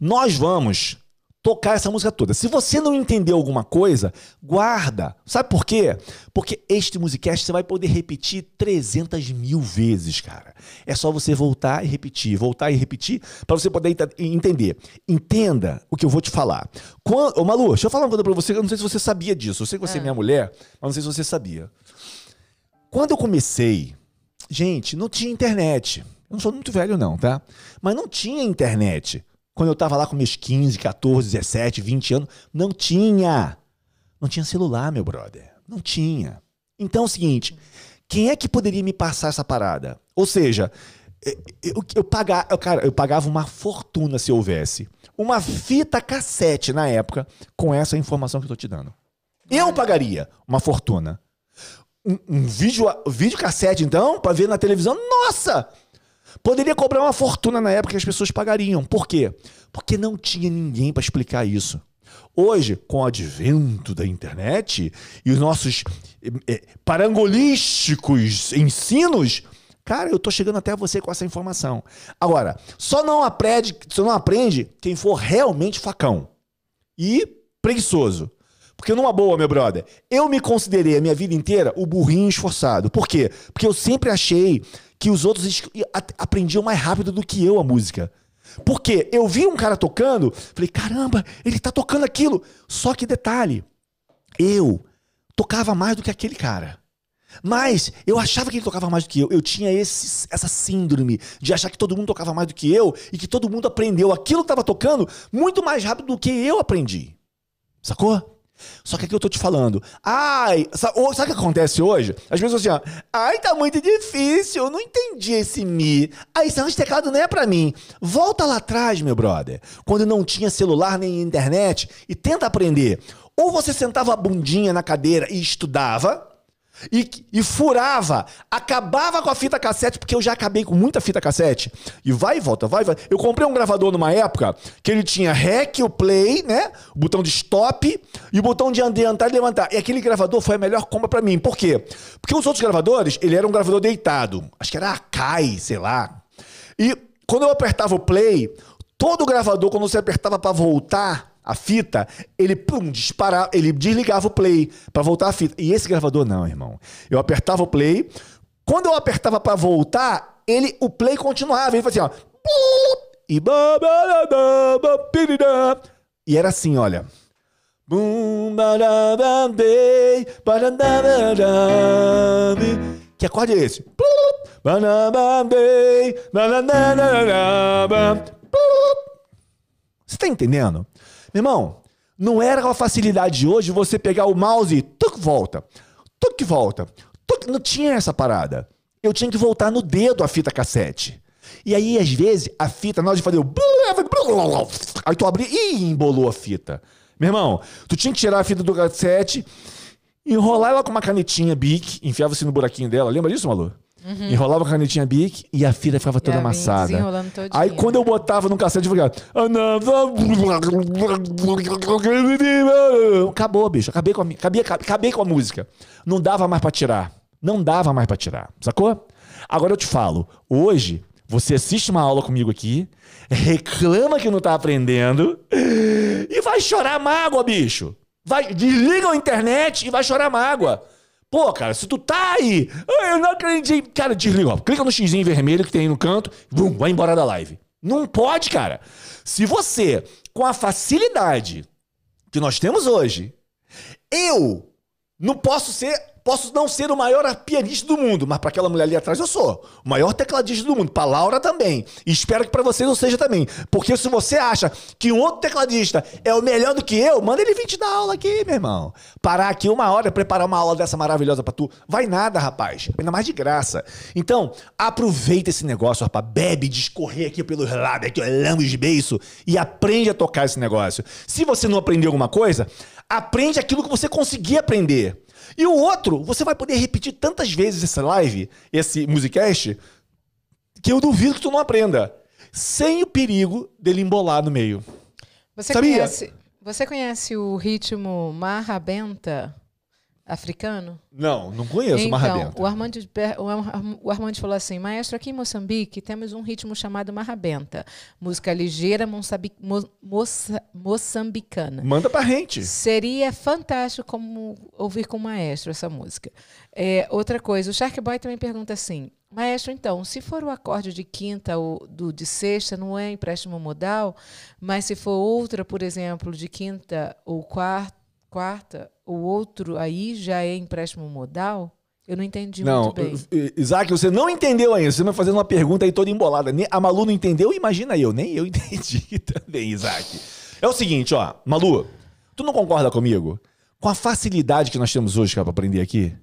Nós vamos tocar essa música toda. Se você não entendeu alguma coisa, guarda. Sabe por quê? Porque este musicast você vai poder repetir 300 mil vezes, cara. É só você voltar e repetir, voltar e repetir, para você poder entender. Entenda o que eu vou te falar. Quando... Ô, Malu, deixa eu falar uma coisa pra você, eu não sei se você sabia disso. Eu sei que você é, é minha mulher, mas não sei se você sabia. Quando eu comecei, gente, não tinha internet. Eu não sou muito velho, não, tá? Mas não tinha internet. Quando eu estava lá com meus 15, 14, 17, 20 anos, não tinha. Não tinha celular, meu brother. Não tinha. Então é o seguinte: quem é que poderia me passar essa parada? Ou seja, eu, eu, pagava, eu, cara, eu pagava uma fortuna se houvesse uma fita cassete na época com essa informação que eu tô te dando. Eu pagaria uma fortuna. Um, um vídeo, vídeo cassete, então, para ver na televisão, nossa! Poderia cobrar uma fortuna na época que as pessoas pagariam. Por quê? Porque não tinha ninguém para explicar isso. Hoje, com o advento da internet e os nossos é, parangolísticos ensinos, cara, eu tô chegando até você com essa informação. Agora, só não aprende, só não aprende quem for realmente facão e preguiçoso. Porque numa boa, meu brother, eu me considerei a minha vida inteira o burrinho esforçado. Por quê? Porque eu sempre achei que os outros aprendiam mais rápido do que eu a música. Porque eu vi um cara tocando, falei, caramba, ele tá tocando aquilo. Só que detalhe, eu tocava mais do que aquele cara. Mas eu achava que ele tocava mais do que eu. Eu tinha esse, essa síndrome de achar que todo mundo tocava mais do que eu e que todo mundo aprendeu aquilo que estava tocando muito mais rápido do que eu aprendi. Sacou? Só que aqui eu tô te falando, ai, sabe, o que acontece hoje? As pessoas assim, ó, ai, tá muito difícil, eu não entendi esse Mi. Aí, esse teclado não é para mim. Volta lá atrás, meu brother, quando não tinha celular nem internet e tenta aprender. Ou você sentava a bundinha na cadeira e estudava, e, e, furava, acabava com a fita cassete, porque eu já acabei com muita fita cassete. E vai e volta, vai e volta. Eu comprei um gravador numa época que ele tinha REC, o play, né? O botão de stop e o botão de adiantar e levantar. E aquele gravador foi a melhor compra para mim. Por quê? Porque os outros gravadores, ele era um gravador deitado. Acho que era Akai, sei lá. E quando eu apertava o play, todo gravador, quando você apertava para voltar, a fita, ele pum, disparava, ele desligava o play para voltar a fita. E esse gravador não, irmão. Eu apertava o play, quando eu apertava para voltar, ele o play continuava, ele fazia ó. E e era assim, olha. Que acorde é esse? Você tá entendendo? Meu irmão, não era com a facilidade de hoje você pegar o mouse e tuc, volta, tuc, volta. Tuc, não tinha essa parada. Eu tinha que voltar no dedo a fita cassete. E aí, às vezes, a fita, na hora de fazer o. Aí tu abria e embolou a fita. Meu irmão, tu tinha que tirar a fita do cassete, enrolar ela com uma canetinha Bic, enfiava se no buraquinho dela. Lembra disso, Malu? Uhum. Enrolava a canetinha Bic e a fita ficava toda amassada. Aí quando eu botava no cassete, eu ficava. Acabou, bicho. Acabei com, a, acabei, acabei com a música. Não dava mais pra tirar. Não dava mais pra tirar. Sacou? Agora eu te falo. Hoje, você assiste uma aula comigo aqui, reclama que não tá aprendendo e vai chorar mágoa, bicho. Vai, desliga a internet e vai chorar mágoa. Pô, cara, se tu tá aí, eu não acreditei. Cara, desliga, ó. Clica no xizinho vermelho que tem aí no canto, vum, vai embora da live. Não pode, cara. Se você, com a facilidade que nós temos hoje, eu não posso ser Posso não ser o maior pianista do mundo, mas para aquela mulher ali atrás eu sou. O maior tecladista do mundo. Para Laura também. E espero que para vocês eu seja também. Porque se você acha que um outro tecladista é o melhor do que eu, manda ele vir te dar aula aqui, meu irmão. Parar aqui uma hora, preparar uma aula dessa maravilhosa para tu. Vai nada, rapaz. Ainda mais de graça. Então, aproveita esse negócio, rapaz. Bebe, discorrer aqui pelos lábios, aqui, lamos de beiço e aprende a tocar esse negócio. Se você não aprendeu alguma coisa, aprende aquilo que você conseguir aprender. E o outro, você vai poder repetir tantas vezes essa live, esse musicast, que eu duvido que tu não aprenda. Sem o perigo dele embolar no meio. Você Sabia? Conhece, você conhece o ritmo marrabenta? Africano? Não, não conheço então, marrabenta. O Armando, o Armando falou assim, maestro, aqui em Moçambique temos um ritmo chamado marrabenta, música ligeira mo, moça, moçambicana. Manda pra gente. Seria fantástico como ouvir com o maestro essa música. É, outra coisa, o Shark Boy também pergunta assim, maestro, então, se for o acorde de quinta ou do, de sexta, não é empréstimo modal, mas se for outra, por exemplo, de quinta ou quarta, quarta, o outro aí já é empréstimo modal? Eu não entendi não, muito bem. Isaac, você não entendeu ainda. Você vai fazendo uma pergunta aí toda embolada. A Malu não entendeu? Imagina eu. Nem eu [laughs] entendi também, Isaac. É o seguinte, ó. Malu, tu não concorda comigo? Com a facilidade que nós temos hoje, cara, pra aprender aqui?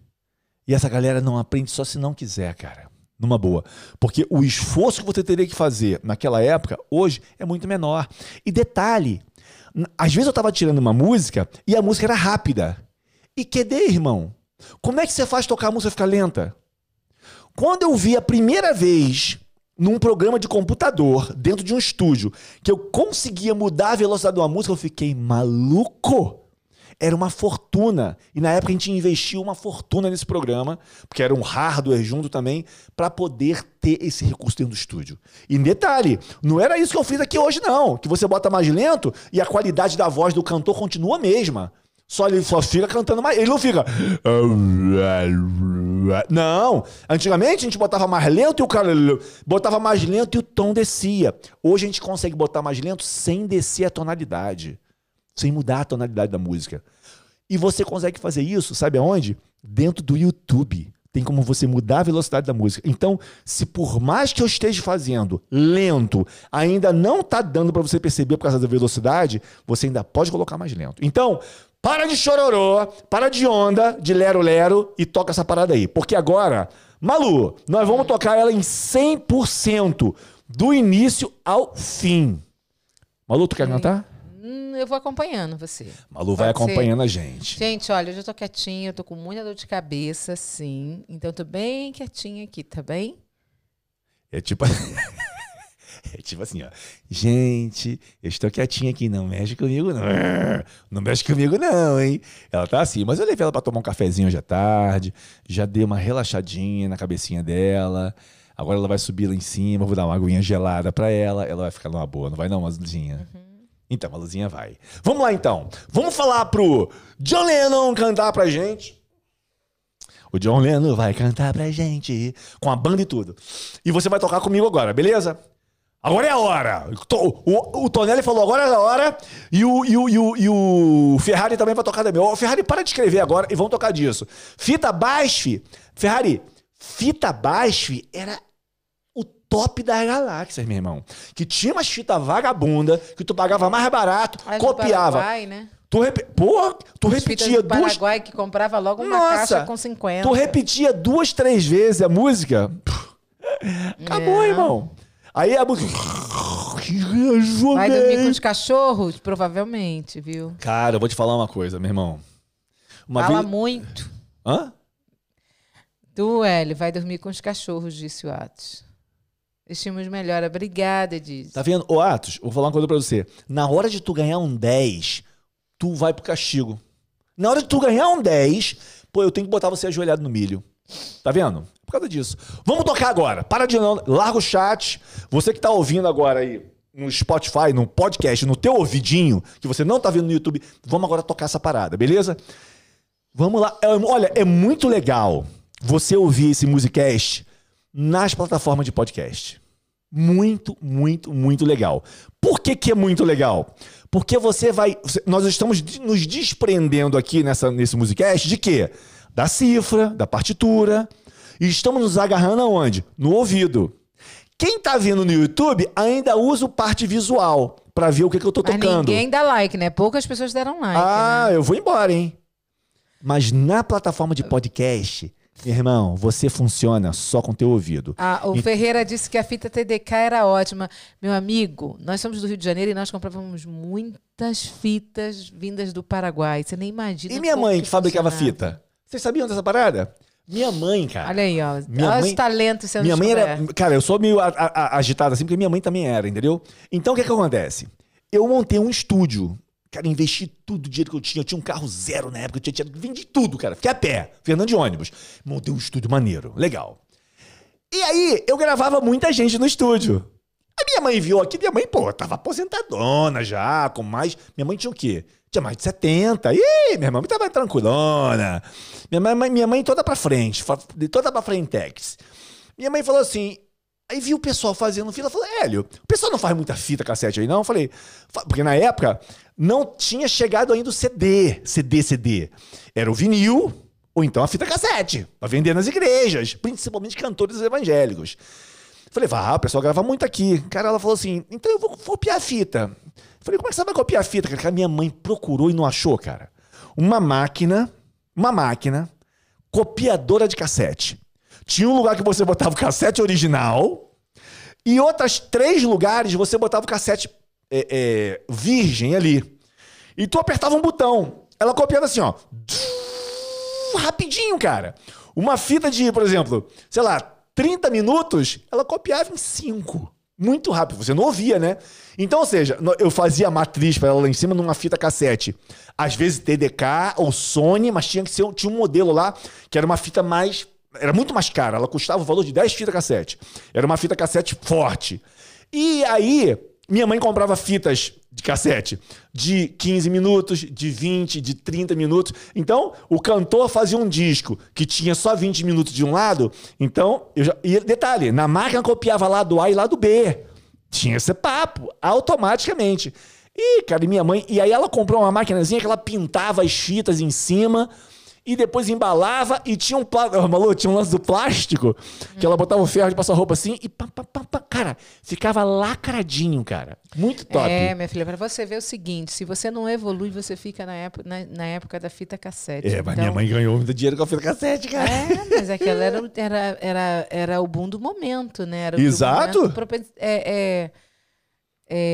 E essa galera não aprende só se não quiser, cara. Numa boa. Porque o esforço que você teria que fazer naquela época, hoje, é muito menor. E detalhe, às vezes eu tava tirando uma música e a música era rápida. E QD, irmão? Como é que você faz tocar a música ficar lenta? Quando eu vi a primeira vez num programa de computador, dentro de um estúdio, que eu conseguia mudar a velocidade de uma música, eu fiquei maluco era uma fortuna. E na época a gente investiu uma fortuna nesse programa, porque era um hardware junto também, para poder ter esse recurso dentro do estúdio. E detalhe, não era isso que eu fiz aqui hoje, não. Que você bota mais lento e a qualidade da voz do cantor continua a mesma. Só ele só fica cantando mais. Ele não fica. Não. Antigamente a gente botava mais lento e o cara botava mais lento e o tom descia. Hoje a gente consegue botar mais lento sem descer a tonalidade sem mudar a tonalidade da música. E você consegue fazer isso, sabe aonde? Dentro do YouTube. Tem como você mudar a velocidade da música. Então, se por mais que eu esteja fazendo lento, ainda não está dando para você perceber por causa da velocidade, você ainda pode colocar mais lento. Então, para de chororô, para de onda, de lero-lero e toca essa parada aí. Porque agora, Malu, nós vamos tocar ela em 100% do início ao fim. Malu, tu quer cantar? Eu vou acompanhando você. Malu Pode vai acompanhando ser. a gente. Gente, olha, eu já tô quietinha, eu tô com muita dor de cabeça, sim. Então eu tô bem quietinha aqui, tá bem? É tipo. [laughs] É tipo assim, ó. Gente, eu estou quietinha aqui, não mexe comigo, não. Não mexe comigo, não, hein? Ela tá assim, mas eu levei ela para tomar um cafezinho hoje à tarde, já dei uma relaxadinha na cabecinha dela. Agora ela vai subir lá em cima, vou dar uma aguinha gelada para ela, ela vai ficar numa boa, não vai não, Mazuzinha? Uhum. Então, a luzinha vai. Vamos lá então. Vamos falar pro John Lennon cantar pra gente. O John Lennon vai cantar pra gente com a banda e tudo. E você vai tocar comigo agora, beleza? Agora é a hora. O, o Tonelli falou agora é a hora. E o, e, o, e, o, e o Ferrari também vai tocar também. O Ferrari, para de escrever agora e vamos tocar disso. Fita Basf. Ferrari, fita Basf era top das galáxias, meu irmão. Que tinha uma fita vagabunda, que tu pagava mais barato, Mas copiava. Paraguai, né? Tu, rep... Pô, tu repetia do duas. Paraguai que comprava logo uma Nossa, caixa com 50. Tu repetia duas, três vezes a música. [laughs] Acabou, é. irmão. Aí a música. Vai dormir com os cachorros? Provavelmente, viu? Cara, eu vou te falar uma coisa, meu irmão. Uma Fala muito. Hã? Tu, Hélio, vai dormir com os cachorros, disse o Atos. Estimos melhor. Obrigada, Diz. Tá vendo? Ô, Atos, vou falar uma coisa pra você. Na hora de tu ganhar um 10, tu vai pro castigo. Na hora de tu ganhar um 10, pô, eu tenho que botar você ajoelhado no milho. Tá vendo? Por causa disso. Vamos tocar agora. Para de não. Larga o chat. Você que tá ouvindo agora aí no Spotify, no podcast, no teu ouvidinho, que você não tá vendo no YouTube, vamos agora tocar essa parada, beleza? Vamos lá. É, olha, é muito legal você ouvir esse musicast nas plataformas de podcast. Muito, muito, muito legal. Por que, que é muito legal? Porque você vai. Nós estamos nos desprendendo aqui nessa, nesse musicast de quê? Da cifra, da partitura. E estamos nos agarrando aonde? No ouvido. Quem tá vendo no YouTube ainda usa o parte visual para ver o que, que eu tô Mas tocando. ninguém dá like, né? Poucas pessoas deram like. Ah, né? eu vou embora, hein? Mas na plataforma de podcast, irmão, você funciona só com teu ouvido. Ah, o Ferreira disse que a fita TDK era ótima. Meu amigo, nós somos do Rio de Janeiro e nós comprávamos muitas fitas vindas do Paraguai. Você nem imagina. E minha mãe que fabricava funcionava. fita? Vocês sabiam dessa parada? Minha mãe, cara. Olha aí, ó. Minha Olha mãe- os talentos sendo Minha mãe era. Cara, eu sou meio a- a- assim, porque minha mãe também era, entendeu? Então o que, que acontece? Eu montei um estúdio. Cara, investi tudo o dinheiro que eu tinha. Eu tinha um carro zero na época, eu tinha, tinha vendi tudo, cara. Fiquei a pé, Fernando de ônibus. Montei um estúdio maneiro, legal. E aí, eu gravava muita gente no estúdio. A minha mãe viu aqui, minha mãe, pô, tava aposentadona já, com mais. Minha mãe tinha o quê? Tinha mais de 70. Ih, minha mãe tava tranquilona. Minha mãe, minha mãe toda pra frente, toda pra frentex. Minha mãe falou assim. Aí viu o pessoal fazendo fila, falou, Hélio, o pessoal não faz muita fita cassete aí, não? Falei, "Fa- porque na época não tinha chegado ainda o CD, CD, CD. Era o vinil, ou então a fita cassete, pra vender nas igrejas, principalmente cantores evangélicos. Falei, vá, o pessoal grava muito aqui. Cara, ela falou assim, então eu vou copiar a fita. Falei, como é que você vai copiar a fita? Cara, minha mãe procurou e não achou, cara. Uma máquina, uma máquina, copiadora de cassete. Tinha um lugar que você botava o cassete original e outras três lugares você botava o cassete é, é, virgem ali. E tu apertava um botão. Ela copiava assim, ó. Rapidinho, cara. Uma fita de, por exemplo, sei lá, 30 minutos, ela copiava em 5. Muito rápido. Você não ouvia, né? Então, ou seja, eu fazia a matriz para ela lá em cima numa fita cassete. Às vezes TDK ou Sony, mas tinha que ser tinha um modelo lá que era uma fita mais era muito mais cara, ela custava o valor de 10 fitas cassete. Era uma fita cassete forte. E aí, minha mãe comprava fitas de cassete de 15 minutos, de 20, de 30 minutos. Então, o cantor fazia um disco que tinha só 20 minutos de um lado. Então, eu já, e detalhe, na máquina copiava lado A e lado B. Tinha esse papo, automaticamente. E, cara, minha mãe. E aí ela comprou uma maquinazinha que ela pintava as fitas em cima e depois embalava e tinha um plástico. Malu, tinha um lance do plástico que ela botava o ferro de passar roupa assim e pá, pá, pá, pá. Cara, ficava lacradinho, cara. Muito top. É, minha filha, pra você ver o seguinte: se você não evolui, você fica na época, na, na época da fita cassete. É, mas Então- minha mãe ganhou muito dinheiro com a fita cassete, cara. É, mas aquela era, o- era, era, era o boom do momento, né? Era o Exato. momento é, é,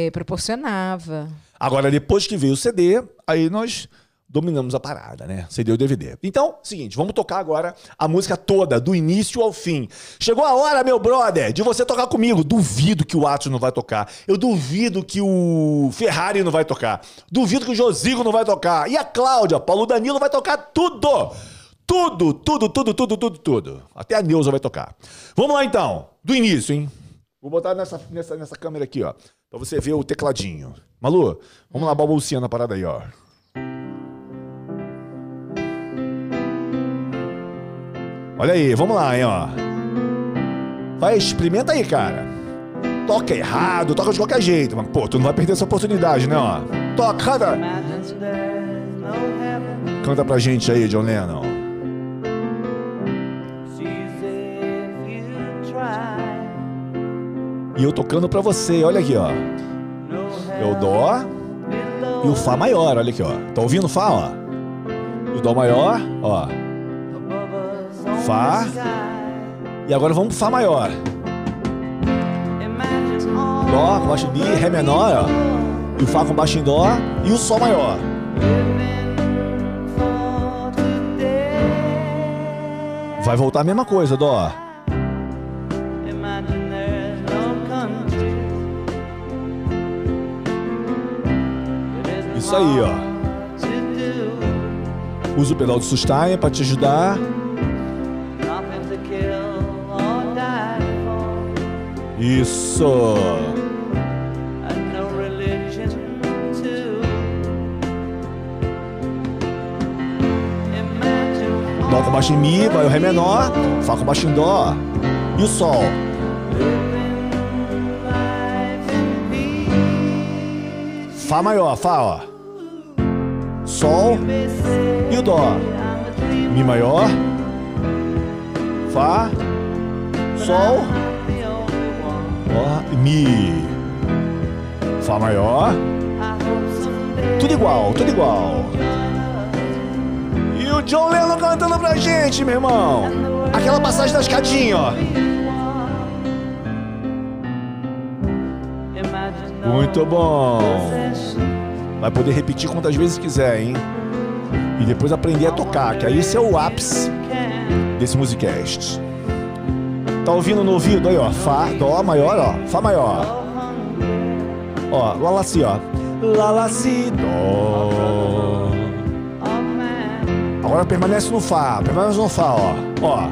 é, proporcionava. Agora, depois que veio o CD, aí nós dominamos a parada, né? CD e o DVD. Então, seguinte, vamos tocar agora a música toda, do início ao fim. Chegou a hora, meu brother, de você tocar comigo. Duvido que o Atos não vai tocar. Eu duvido que o Ferrari não vai tocar. Duvido que o Josigo não vai tocar. E a Cláudia, Paulo Danilo vai tocar tudo. Tudo, tudo, tudo, tudo, tudo, tudo. Até a Neuza vai tocar. Vamos lá então, do início, hein? Vou botar nessa, nessa, nessa câmera aqui, ó. Pra você ver o tecladinho. Malu, vamos lá, balbuciando na parada aí, ó. Olha aí, vamos lá, hein, ó. Vai, experimenta aí, cara. Toca errado, toca de qualquer jeito. Mas, pô, tu não vai perder essa oportunidade, né, ó. Toca, canta. Canta pra gente aí, John Lennon. E eu tocando pra você, olha aqui, ó. É o Dó e o Fá maior, olha aqui, ó. Tá ouvindo o Fá, ó? E o Dó maior, ó. Fá. E agora vamos pro Fá maior. Dó com baixo em Mi, Ré menor, ó. E o Fá com baixo em Dó e o Sol maior. Vai voltar a mesma coisa, Dó. Isso aí, ó. Usa o pedal de sustain pra te ajudar. Isso! Dó com baixo em Mi, vai o Ré menor, Fá com baixo em Dó e o Sol. Fá maior, Fá, ó. Sol e o Dó. Mi maior, Fá, Sol. Mi. Fá maior. Tudo igual, tudo igual. E o John Lennon cantando pra gente, meu irmão. Aquela passagem da escadinha, ó. Muito bom. Vai poder repetir quantas vezes quiser, hein? E depois aprender a tocar, que aí esse é o ápice desse musicast. Tá ouvindo no ouvido aí, ó? Fá, dó maior, ó. Fá maior. Ó, lá lá si, ó. Lá lá si, dó. Agora permanece no Fá, permanece no Fá, ó. Ó.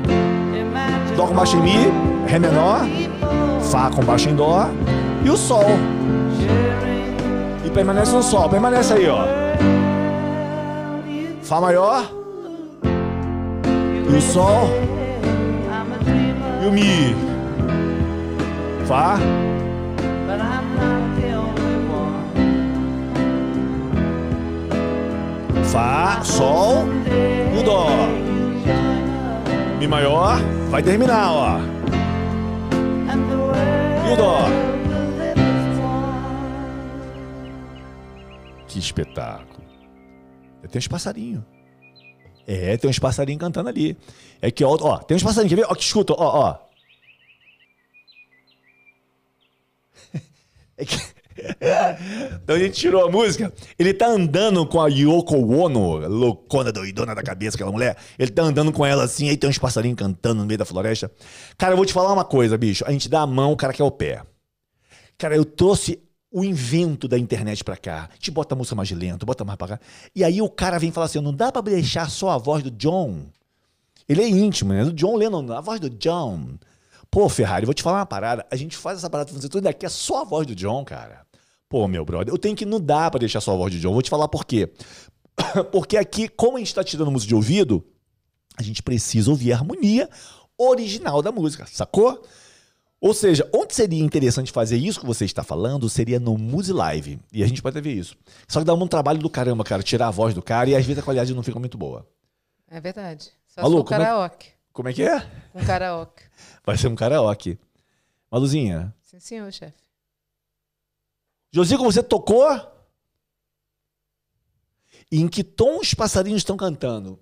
Dó com baixo em Mi, Ré menor, Fá com baixo em Dó e o Sol. E permanece no Sol, permanece aí, ó. Fá maior e o Sol e o Mi. Fá, Fá, Sol o Dó. Mi maior, vai terminar, ó. E o Dó. Que espetáculo. Tem uns passarinhos. É, tem uns passarinhos cantando ali. É que, ó, ó tem uns passarinhos, quer ver? Ó, que escuta, ó, ó. É que... [laughs] então a gente tirou a música. Ele tá andando com a Yoko Ono, loucona, doidona da cabeça, aquela mulher. Ele tá andando com ela assim, aí tem uns passarinhos cantando no meio da floresta. Cara, eu vou te falar uma coisa, bicho. A gente dá a mão, o cara quer o pé. Cara, eu trouxe o invento da internet pra cá. Gente bota a música mais lenta, bota mais pra cá. E aí o cara vem falar assim: não dá pra deixar só a voz do John. Ele é íntimo, né? Do John Lennon, a voz do John. Pô, Ferrari, vou te falar uma parada. A gente faz essa parada fazer tudo daqui, é só a voz do John, cara. Pô, meu brother, eu tenho que não dá pra deixar só a voz do John. Vou te falar por quê. [coughs] Porque aqui, como a gente tá tirando música de ouvido, a gente precisa ouvir a harmonia original da música, sacou? Ou seja, onde seria interessante fazer isso que você está falando seria no Muse Live. E a gente pode ver isso. Só que dá um trabalho do caramba, cara, tirar a voz do cara e às vezes a qualidade não fica muito boa. É verdade. Só Alô, se for é- karaoke. Como é que é? Um karaoke. Vai ser um karaoke. Maluzinha, Sim, senhor, chefe. Josico, você tocou? E em que tom os passarinhos estão cantando?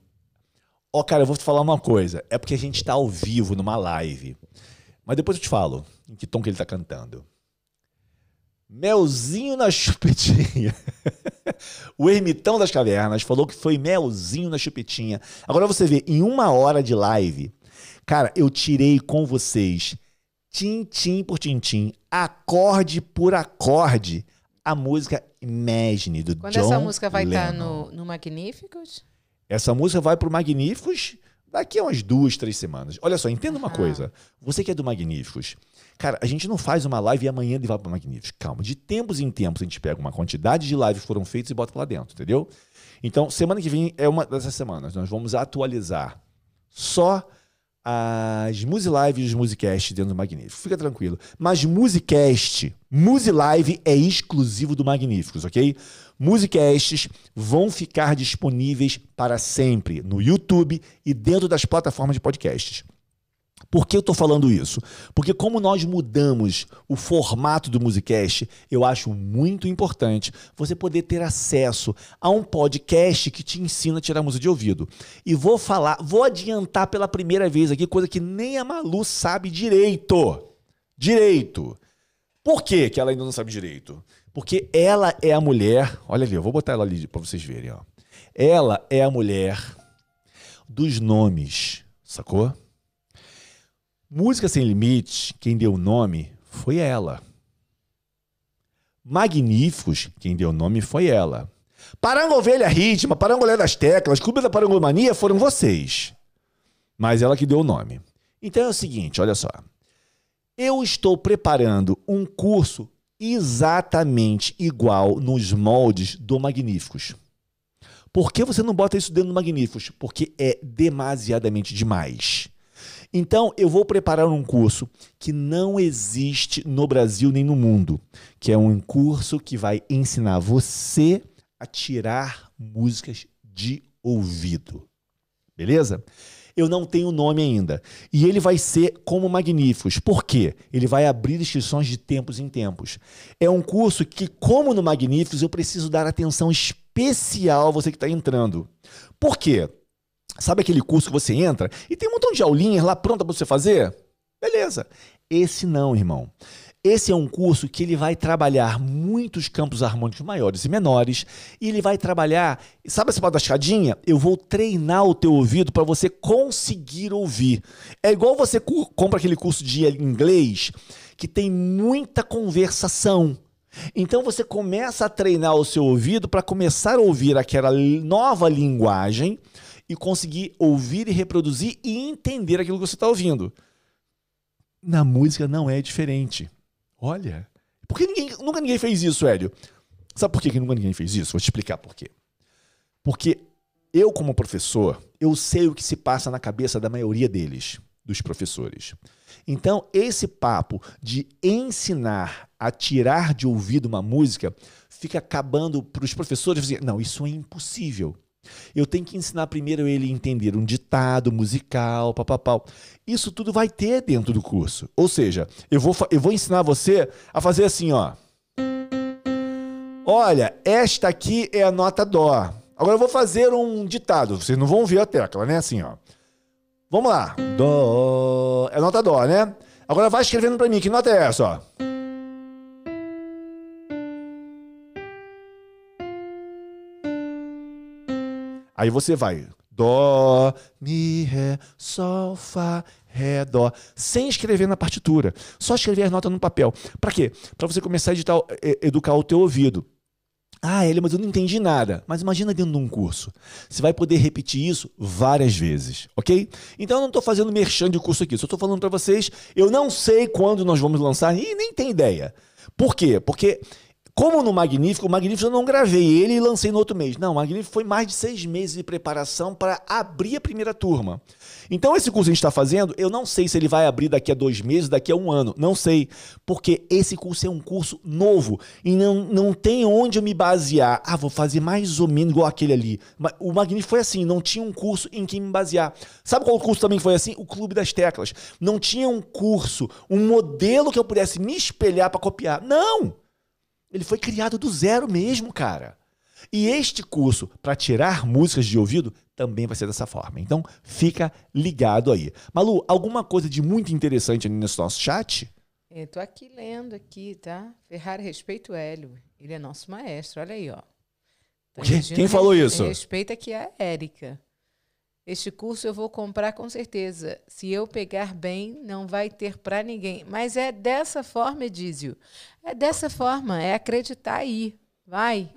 Ó, cara, eu vou te falar uma coisa. É porque a gente tá ao vivo numa live. Mas depois eu te falo em que tom que ele tá cantando. Melzinho na chupetinha. [laughs] o ermitão das cavernas falou que foi melzinho na chupetinha. Agora você vê, em uma hora de live, cara, eu tirei com vocês, tintim por tintim, acorde por acorde, a música Imagine do Quando John essa música vai estar Lennon. no, no Magníficos? Essa música vai pro Magníficos daqui a umas duas, três semanas. Olha só, entenda uma Aham. coisa. Você que é do Magníficos, cara, a gente não faz uma live e amanhã ele vai pro Magníficos. Calma, de tempos em tempos a gente pega uma quantidade de lives que foram feitas e bota lá dentro, entendeu? Então, semana que vem é uma dessas semanas. Nós vamos atualizar só as Musi Live e os Musicast dentro do Magníficos. Fica tranquilo. Mas Musicast, Musi Live é exclusivo do Magníficos, ok? Musicasts vão ficar disponíveis para sempre no YouTube e dentro das plataformas de podcasts. Por que eu estou falando isso? Porque como nós mudamos o formato do Musicast, eu acho muito importante você poder ter acesso a um podcast que te ensina a tirar música de ouvido. E vou falar, vou adiantar pela primeira vez aqui, coisa que nem a Malu sabe direito. Direito. Por que, que ela ainda não sabe direito? Porque ela é a mulher. Olha ali, eu vou botar ela ali para vocês verem. Ó. Ela é a mulher dos nomes, sacou? Música Sem Limite, quem deu o nome foi ela. Magníficos, quem deu o nome foi ela. Parangovelha Ritma, Parangolé das Teclas, Clube da Parangomania foram vocês. Mas ela que deu o nome. Então é o seguinte, olha só. Eu estou preparando um curso exatamente igual nos moldes do Magníficos. Por que você não bota isso dentro do Magníficos? Porque é demasiadamente demais. Então, eu vou preparar um curso que não existe no Brasil nem no mundo, que é um curso que vai ensinar você a tirar músicas de ouvido. Beleza? Eu não tenho nome ainda. E ele vai ser como Magníficos. Por quê? Ele vai abrir inscrições de tempos em tempos. É um curso que, como no Magníficos, eu preciso dar atenção especial a você que está entrando. Por quê? Sabe aquele curso que você entra e tem um montão de aulinhas lá pronta para você fazer? Beleza. Esse não, irmão. Esse é um curso que ele vai trabalhar muitos campos harmônicos maiores e menores, e ele vai trabalhar, sabe essa parte da escadinha? Eu vou treinar o teu ouvido para você conseguir ouvir. É igual você compra aquele curso de inglês que tem muita conversação. Então você começa a treinar o seu ouvido para começar a ouvir aquela nova linguagem e conseguir ouvir e reproduzir e entender aquilo que você está ouvindo. Na música não é diferente. Olha, por que ninguém, nunca ninguém fez isso, Hélio? Sabe por que, que nunca ninguém fez isso? Vou te explicar por quê. Porque eu, como professor, eu sei o que se passa na cabeça da maioria deles, dos professores. Então, esse papo de ensinar a tirar de ouvido uma música fica acabando para os professores dizer, não, isso é impossível. Eu tenho que ensinar primeiro ele a entender um ditado musical, papapau. Isso tudo vai ter dentro do curso. Ou seja, eu vou, eu vou ensinar você a fazer assim, ó. Olha, esta aqui é a nota dó. Agora eu vou fazer um ditado. Vocês não vão ver a tecla, né? Assim, ó. Vamos lá. Dó. É nota dó, né? Agora vai escrevendo pra mim. Que nota é essa, ó? Aí você vai. Dó, mi, ré, sol, fá, ré, dó. Sem escrever na partitura. Só escrever as notas no papel. Pra quê? Pra você começar a editar, educar o teu ouvido. Ah, ele, mas eu não entendi nada. Mas imagina dentro de um curso. Você vai poder repetir isso várias vezes, ok? Então eu não estou fazendo merchan de curso aqui. Só estou falando para vocês. Eu não sei quando nós vamos lançar e nem tem ideia. Por quê? Porque como no Magnífico, o Magnífico eu não gravei ele e lancei no outro mês. Não, o Magnífico foi mais de seis meses de preparação para abrir a primeira turma. Então, esse curso que a gente está fazendo, eu não sei se ele vai abrir daqui a dois meses, daqui a um ano. Não sei. Porque esse curso é um curso novo e não, não tem onde eu me basear. Ah, vou fazer mais ou menos igual aquele ali. O Magnífico foi assim, não tinha um curso em que me basear. Sabe qual curso também foi assim? O Clube das Teclas. Não tinha um curso, um modelo que eu pudesse me espelhar para copiar. Não! Ele foi criado do zero mesmo, cara. E este curso para tirar músicas de ouvido também vai ser dessa forma. Então, fica ligado aí. Malu, alguma coisa de muito interessante nesse nosso chat? Eu tô aqui lendo aqui, tá? Ferrari respeita o Hélio. Ele é nosso maestro, olha aí, ó. Tá Quem falou isso? Respeita aqui a Érica. Este curso eu vou comprar com certeza. Se eu pegar bem, não vai ter para ninguém. Mas é dessa forma, Edísio. É dessa forma, é acreditar aí. Vai.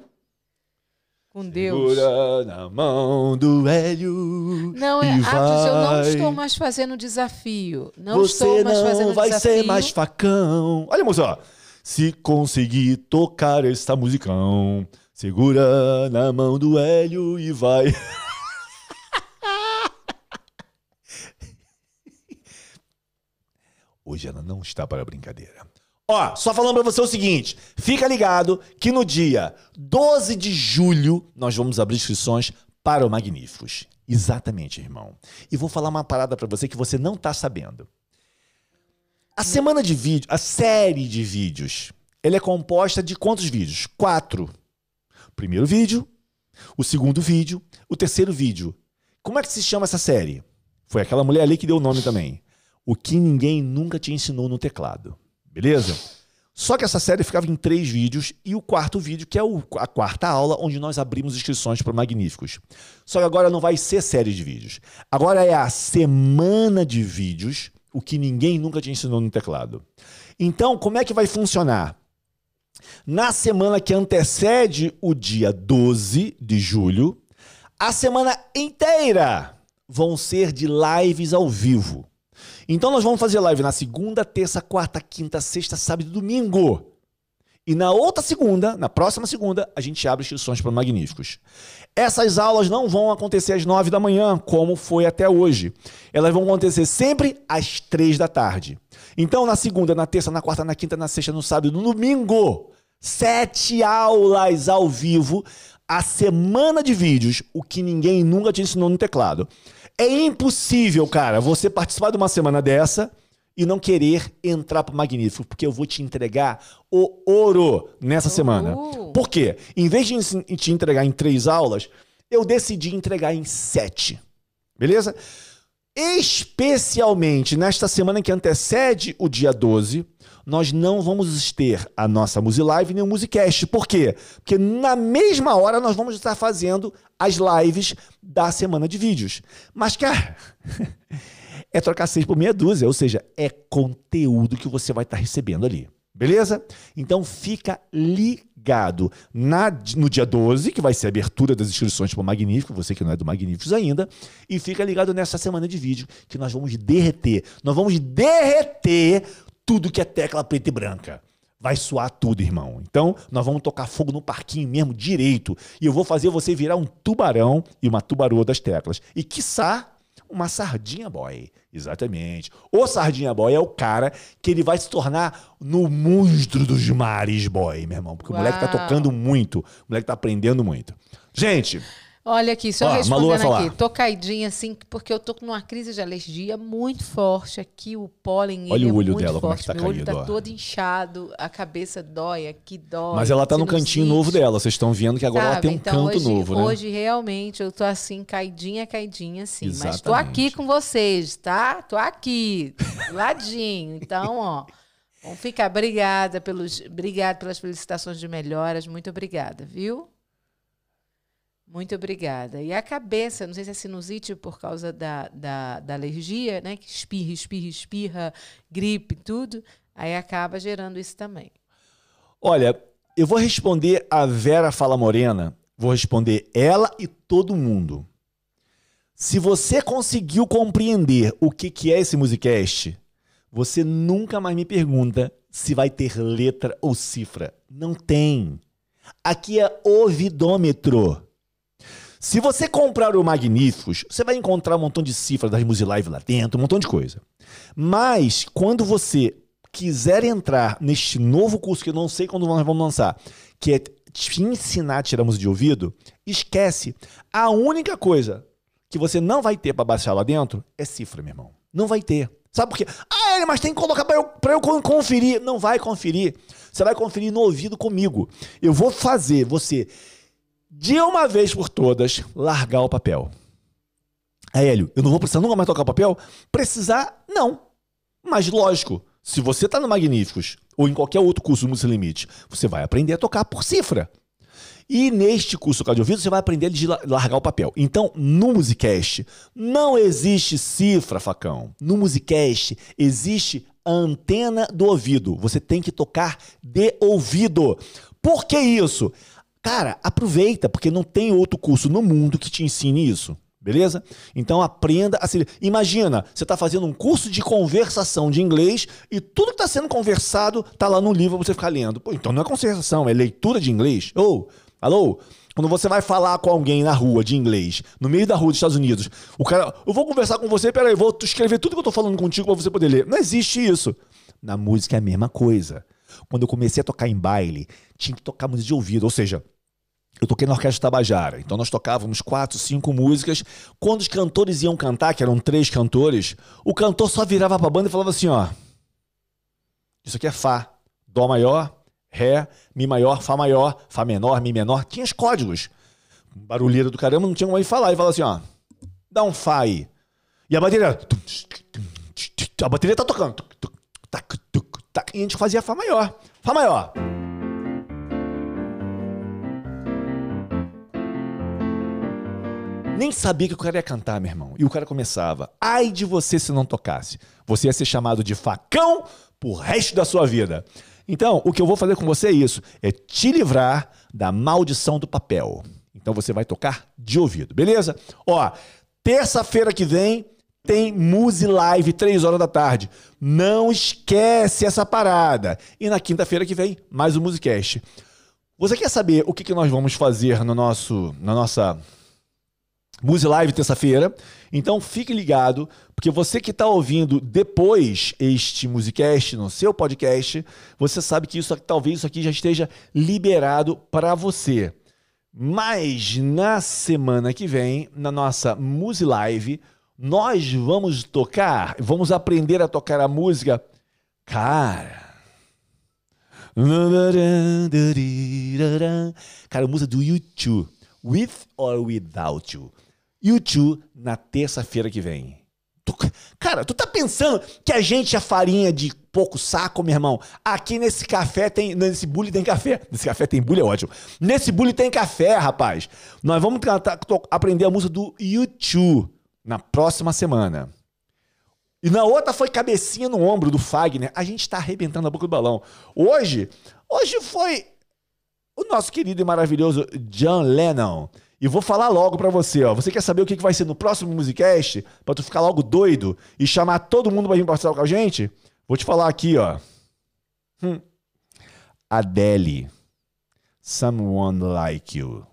Com Deus. Segura na mão do Hélio. Não, é, Atos, eu não estou mais fazendo desafio. Não Você estou mais não fazendo vai desafio. ser mais facão. Olha, moça. Se conseguir tocar esta musicão, segura na mão do Hélio e vai. [laughs] Hoje ela não está para brincadeira. Ó, só falando pra você o seguinte, fica ligado que no dia 12 de julho nós vamos abrir inscrições para o Magníficos. Exatamente, irmão. E vou falar uma parada pra você que você não tá sabendo. A semana de vídeo, a série de vídeos, ela é composta de quantos vídeos? Quatro. Primeiro vídeo, o segundo vídeo, o terceiro vídeo. Como é que se chama essa série? Foi aquela mulher ali que deu o nome também. O que ninguém nunca te ensinou no teclado. Beleza? Só que essa série ficava em três vídeos e o quarto vídeo, que é o- a quarta aula, onde nós abrimos inscrições para Magníficos. Só que agora não vai ser série de vídeos. Agora é a semana de vídeos, o que ninguém nunca te ensinou no teclado. Então, como é que vai funcionar? Na semana que antecede o dia 12 de julho, a semana inteira vão ser de lives ao vivo. Então nós vamos fazer live na segunda, terça, quarta, quinta, sexta, sábado e domingo. E na outra segunda, na próxima segunda, a gente abre inscrições para Magníficos. Essas aulas não vão acontecer às nove da manhã, como foi até hoje. Elas vão acontecer sempre às três da tarde. Então, na segunda, na terça, na quarta, na quinta, na sexta, no sábado, no domingo, sete aulas ao vivo, a semana de vídeos, o que ninguém nunca te ensinou no teclado. É impossível, cara, você participar de uma semana dessa e não querer entrar pro Magnífico, porque eu vou te entregar o ouro nessa semana. Por quê? Em vez de te entregar em três aulas, eu decidi entregar em sete. Beleza? Especialmente nesta semana que antecede o dia 12, nós não vamos ter a nossa Musilive nem o Musicast. Por quê? Porque na mesma hora nós vamos estar fazendo as lives da semana de vídeos. Mas, cara, [laughs] é trocar seis por meia dúzia, ou seja, é conteúdo que você vai estar recebendo ali. Beleza? Então fica ligado na, no dia 12, que vai ser a abertura das inscrições para o Magnífico, você que não é do Magníficos ainda, e fica ligado nessa semana de vídeo que nós vamos derreter. Nós vamos derreter tudo que é tecla preta e branca. Vai suar tudo, irmão. Então, nós vamos tocar fogo no parquinho mesmo, direito. E eu vou fazer você virar um tubarão e uma tubaroa das teclas. E, quiçá, uma sardinha boy. Exatamente. O sardinha boy é o cara que ele vai se tornar no monstro dos mares boy, meu irmão. Porque o moleque tá Uau. tocando muito. O moleque tá aprendendo muito. Gente, Olha aqui, só Ó, respondendo falar. aqui. Tô caidinha assim, porque eu tô com uma crise de alergia muito forte aqui. O pólen Olha o olho é muito dela, como é que forte. tá Meu olho caído, tá ó. todo inchado, a cabeça dói, aqui dói. mas ela tá no cantinho sinusite. novo dela. Vocês estão vendo que agora ela Sabe? tem um Então, canto hoje, novo, né? Hoje, realmente, eu tô assim, caidinha, caidinha, assim. Mas tô Exatamente. aqui com vocês, tá? Tô aqui, ladinho. Então, ó, vamos ficar. Obrigada pelos, obrigada pelas felicitações de melhoras. Muito obrigada, viu? Muito obrigada. E a cabeça, não sei se é sinusite por causa da, da, da alergia, né? Que espirra, espirra, espirra, gripe, tudo. Aí acaba gerando isso também. Olha, eu vou responder a Vera Fala Morena, vou responder ela e todo mundo. Se você conseguiu compreender o que, que é esse Musicast, você nunca mais me pergunta se vai ter letra ou cifra. Não tem. Aqui é ouvidômetro. Se você comprar o Magníficos, você vai encontrar um montão de cifras das Musilive lá dentro, um montão de coisa. Mas quando você quiser entrar neste novo curso, que eu não sei quando nós vamos lançar, que é te ensinar a tirar música de ouvido, esquece. A única coisa que você não vai ter para baixar lá dentro é cifra, meu irmão. Não vai ter. Sabe por quê? Ah, mas tem que colocar para eu, eu con- conferir. Não vai conferir. Você vai conferir no ouvido comigo. Eu vou fazer você, de uma vez por todas, largar o papel. Aí, Hélio, eu não vou precisar nunca mais tocar papel? Precisar, não. Mas lógico, se você está no Magníficos ou em qualquer outro curso do Música Limite, você vai aprender a tocar por cifra. E neste curso de ouvido, você vai aprender a largar o papel. Então, no Musicast, não existe cifra, facão. No Musicast, existe a antena do ouvido. Você tem que tocar de ouvido. Por que isso? Cara, aproveita, porque não tem outro curso no mundo que te ensine isso. Beleza? Então aprenda a se. Imagina, você está fazendo um curso de conversação de inglês e tudo que está sendo conversado está lá no livro pra você ficar lendo. Pô, então não é conversação, é leitura de inglês. Ou, alô? Quando você vai falar com alguém na rua de inglês, no meio da rua dos Estados Unidos, o cara, eu vou conversar com você, peraí, vou escrever tudo que eu tô falando contigo para você poder ler. Não existe isso. Na música é a mesma coisa. Quando eu comecei a tocar em baile, tinha que tocar música de ouvido, ou seja, eu toquei na Orquestra Tabajara, então nós tocávamos quatro, cinco músicas. Quando os cantores iam cantar, que eram três cantores, o cantor só virava pra banda e falava assim: ó. Isso aqui é Fá, Dó maior, Ré, Mi maior, Fá maior, Fá menor, Mi menor. Tinha os códigos. Barulheira do caramba, não tinha como falar. E falava assim: ó, dá um Fá aí. E a bateria. A bateria tá tocando. Tac, tac, E a gente fazia Fá maior. Fá maior. Nem sabia que o cara ia cantar, meu irmão. E o cara começava. Ai de você se não tocasse. Você ia ser chamado de facão pro resto da sua vida. Então, o que eu vou fazer com você é isso: é te livrar da maldição do papel. Então você vai tocar de ouvido, beleza? Ó, terça-feira que vem tem Muse Live, 3 horas da tarde. Não esquece essa parada. E na quinta-feira que vem, mais um Musicast. Você quer saber o que, que nós vamos fazer no nosso, na nossa Muse Live terça-feira? Então fique ligado, porque você que está ouvindo depois este Musicast no seu podcast, você sabe que isso talvez isso aqui já esteja liberado para você. Mas na semana que vem, na nossa Muse Live, nós vamos tocar, vamos aprender a tocar a música. Cara. Cara, música do YouTube. With or Without You. YouTube na terça-feira que vem. Cara, tu tá pensando que a gente é farinha de pouco saco, meu irmão? Aqui nesse café tem. Nesse bully tem café. Nesse café tem bully, é ótimo. Nesse bully tem café, rapaz. Nós vamos cantar, to- aprender a música do YouTube na próxima semana. E na outra foi cabecinha no ombro do Fagner. A gente tá arrebentando a boca do balão. Hoje, hoje foi o nosso querido e maravilhoso John Lennon. E vou falar logo pra você, ó. Você quer saber o que que vai ser no próximo Musicast? Pra tu ficar logo doido e chamar todo mundo pra vir participar com a gente? Vou te falar aqui, ó. Hum. Adele. Someone Like You.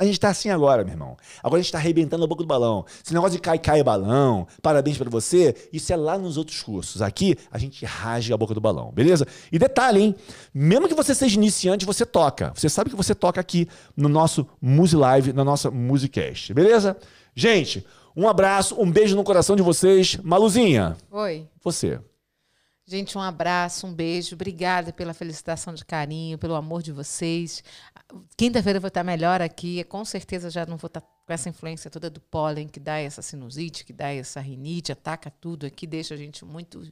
A gente tá assim agora, meu irmão. Agora a gente tá arrebentando a boca do balão. Esse negócio de cai, cai balão, parabéns pra você, isso é lá nos outros cursos. Aqui a gente rasga a boca do balão, beleza? E detalhe, hein? Mesmo que você seja iniciante, você toca. Você sabe que você toca aqui no nosso Muse Live, na nossa Musicast, beleza? Gente, um abraço, um beijo no coração de vocês. Maluzinha, Oi. você. Gente, um abraço, um beijo. Obrigada pela felicitação de carinho, pelo amor de vocês. Quinta-feira eu vou estar melhor aqui. Com certeza já não vou estar com essa influência toda do pólen que dá essa sinusite, que dá essa rinite, ataca tudo aqui, deixa a gente muito,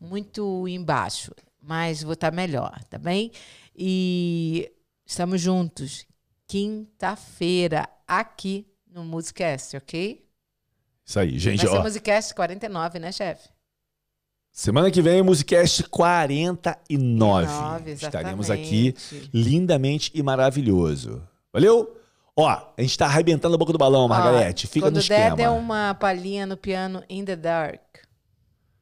muito embaixo. Mas vou estar melhor, tá bem? E estamos juntos. Quinta-feira, aqui no Musicast, ok? Isso aí, gente, Vai ser ó. Musicast 49, né, chefe? Semana que vem, Musicast 49. Nove, Estaremos aqui lindamente e maravilhoso. Valeu? Ó, a gente tá arrebentando a boca do balão, Margarete. Ó, Fica quando no esquema. der, der uma palhinha no piano In the Dark.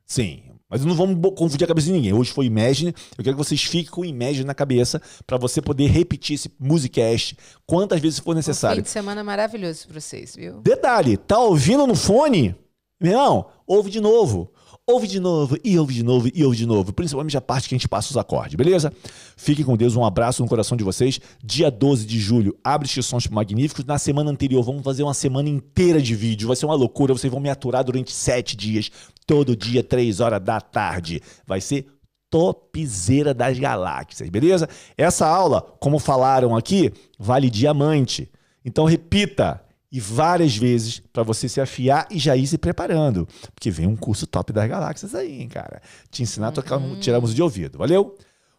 Sim, mas não vamos confundir a cabeça de ninguém. Hoje foi Imagine. Eu quero que vocês fiquem com Imagine na cabeça pra você poder repetir esse Musicast quantas vezes for Um fim necessário. de semana maravilhoso pra vocês, viu? Detalhe, tá ouvindo no fone? Meu irmão, ouve de novo. Ouve de novo, e ouve de novo, e ouve de novo. Principalmente a parte que a gente passa os acordes, beleza? Fiquem com Deus, um abraço no coração de vocês. Dia 12 de julho, abre inscrições pro Magníficos. Na semana anterior, vamos fazer uma semana inteira de vídeo. Vai ser uma loucura, vocês vão me aturar durante sete dias. Todo dia, três horas da tarde. Vai ser topzera das galáxias, beleza? Essa aula, como falaram aqui, vale diamante. Então repita e várias vezes para você se afiar e já ir se preparando, porque vem um curso top das galáxias aí, hein, cara. Te ensinar a tocar, tirar música de ouvido. Valeu?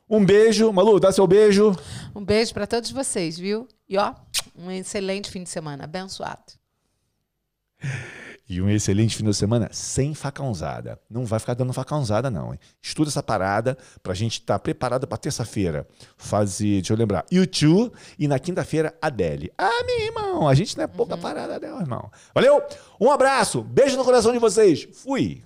Um beijo, Malu, dá seu beijo. Um beijo pra todos vocês, viu? E ó, um excelente fim de semana, abençoado. [laughs] E um excelente fim de semana sem facãozada. Não vai ficar dando facãozada, não. Hein? Estuda essa parada pra gente estar preparado pra terça-feira fazer, deixa eu lembrar, YouTube e na quinta-feira, Adele. Ah, meu irmão, a gente não é pouca parada, não, irmão. Valeu? Um abraço, beijo no coração de vocês. Fui.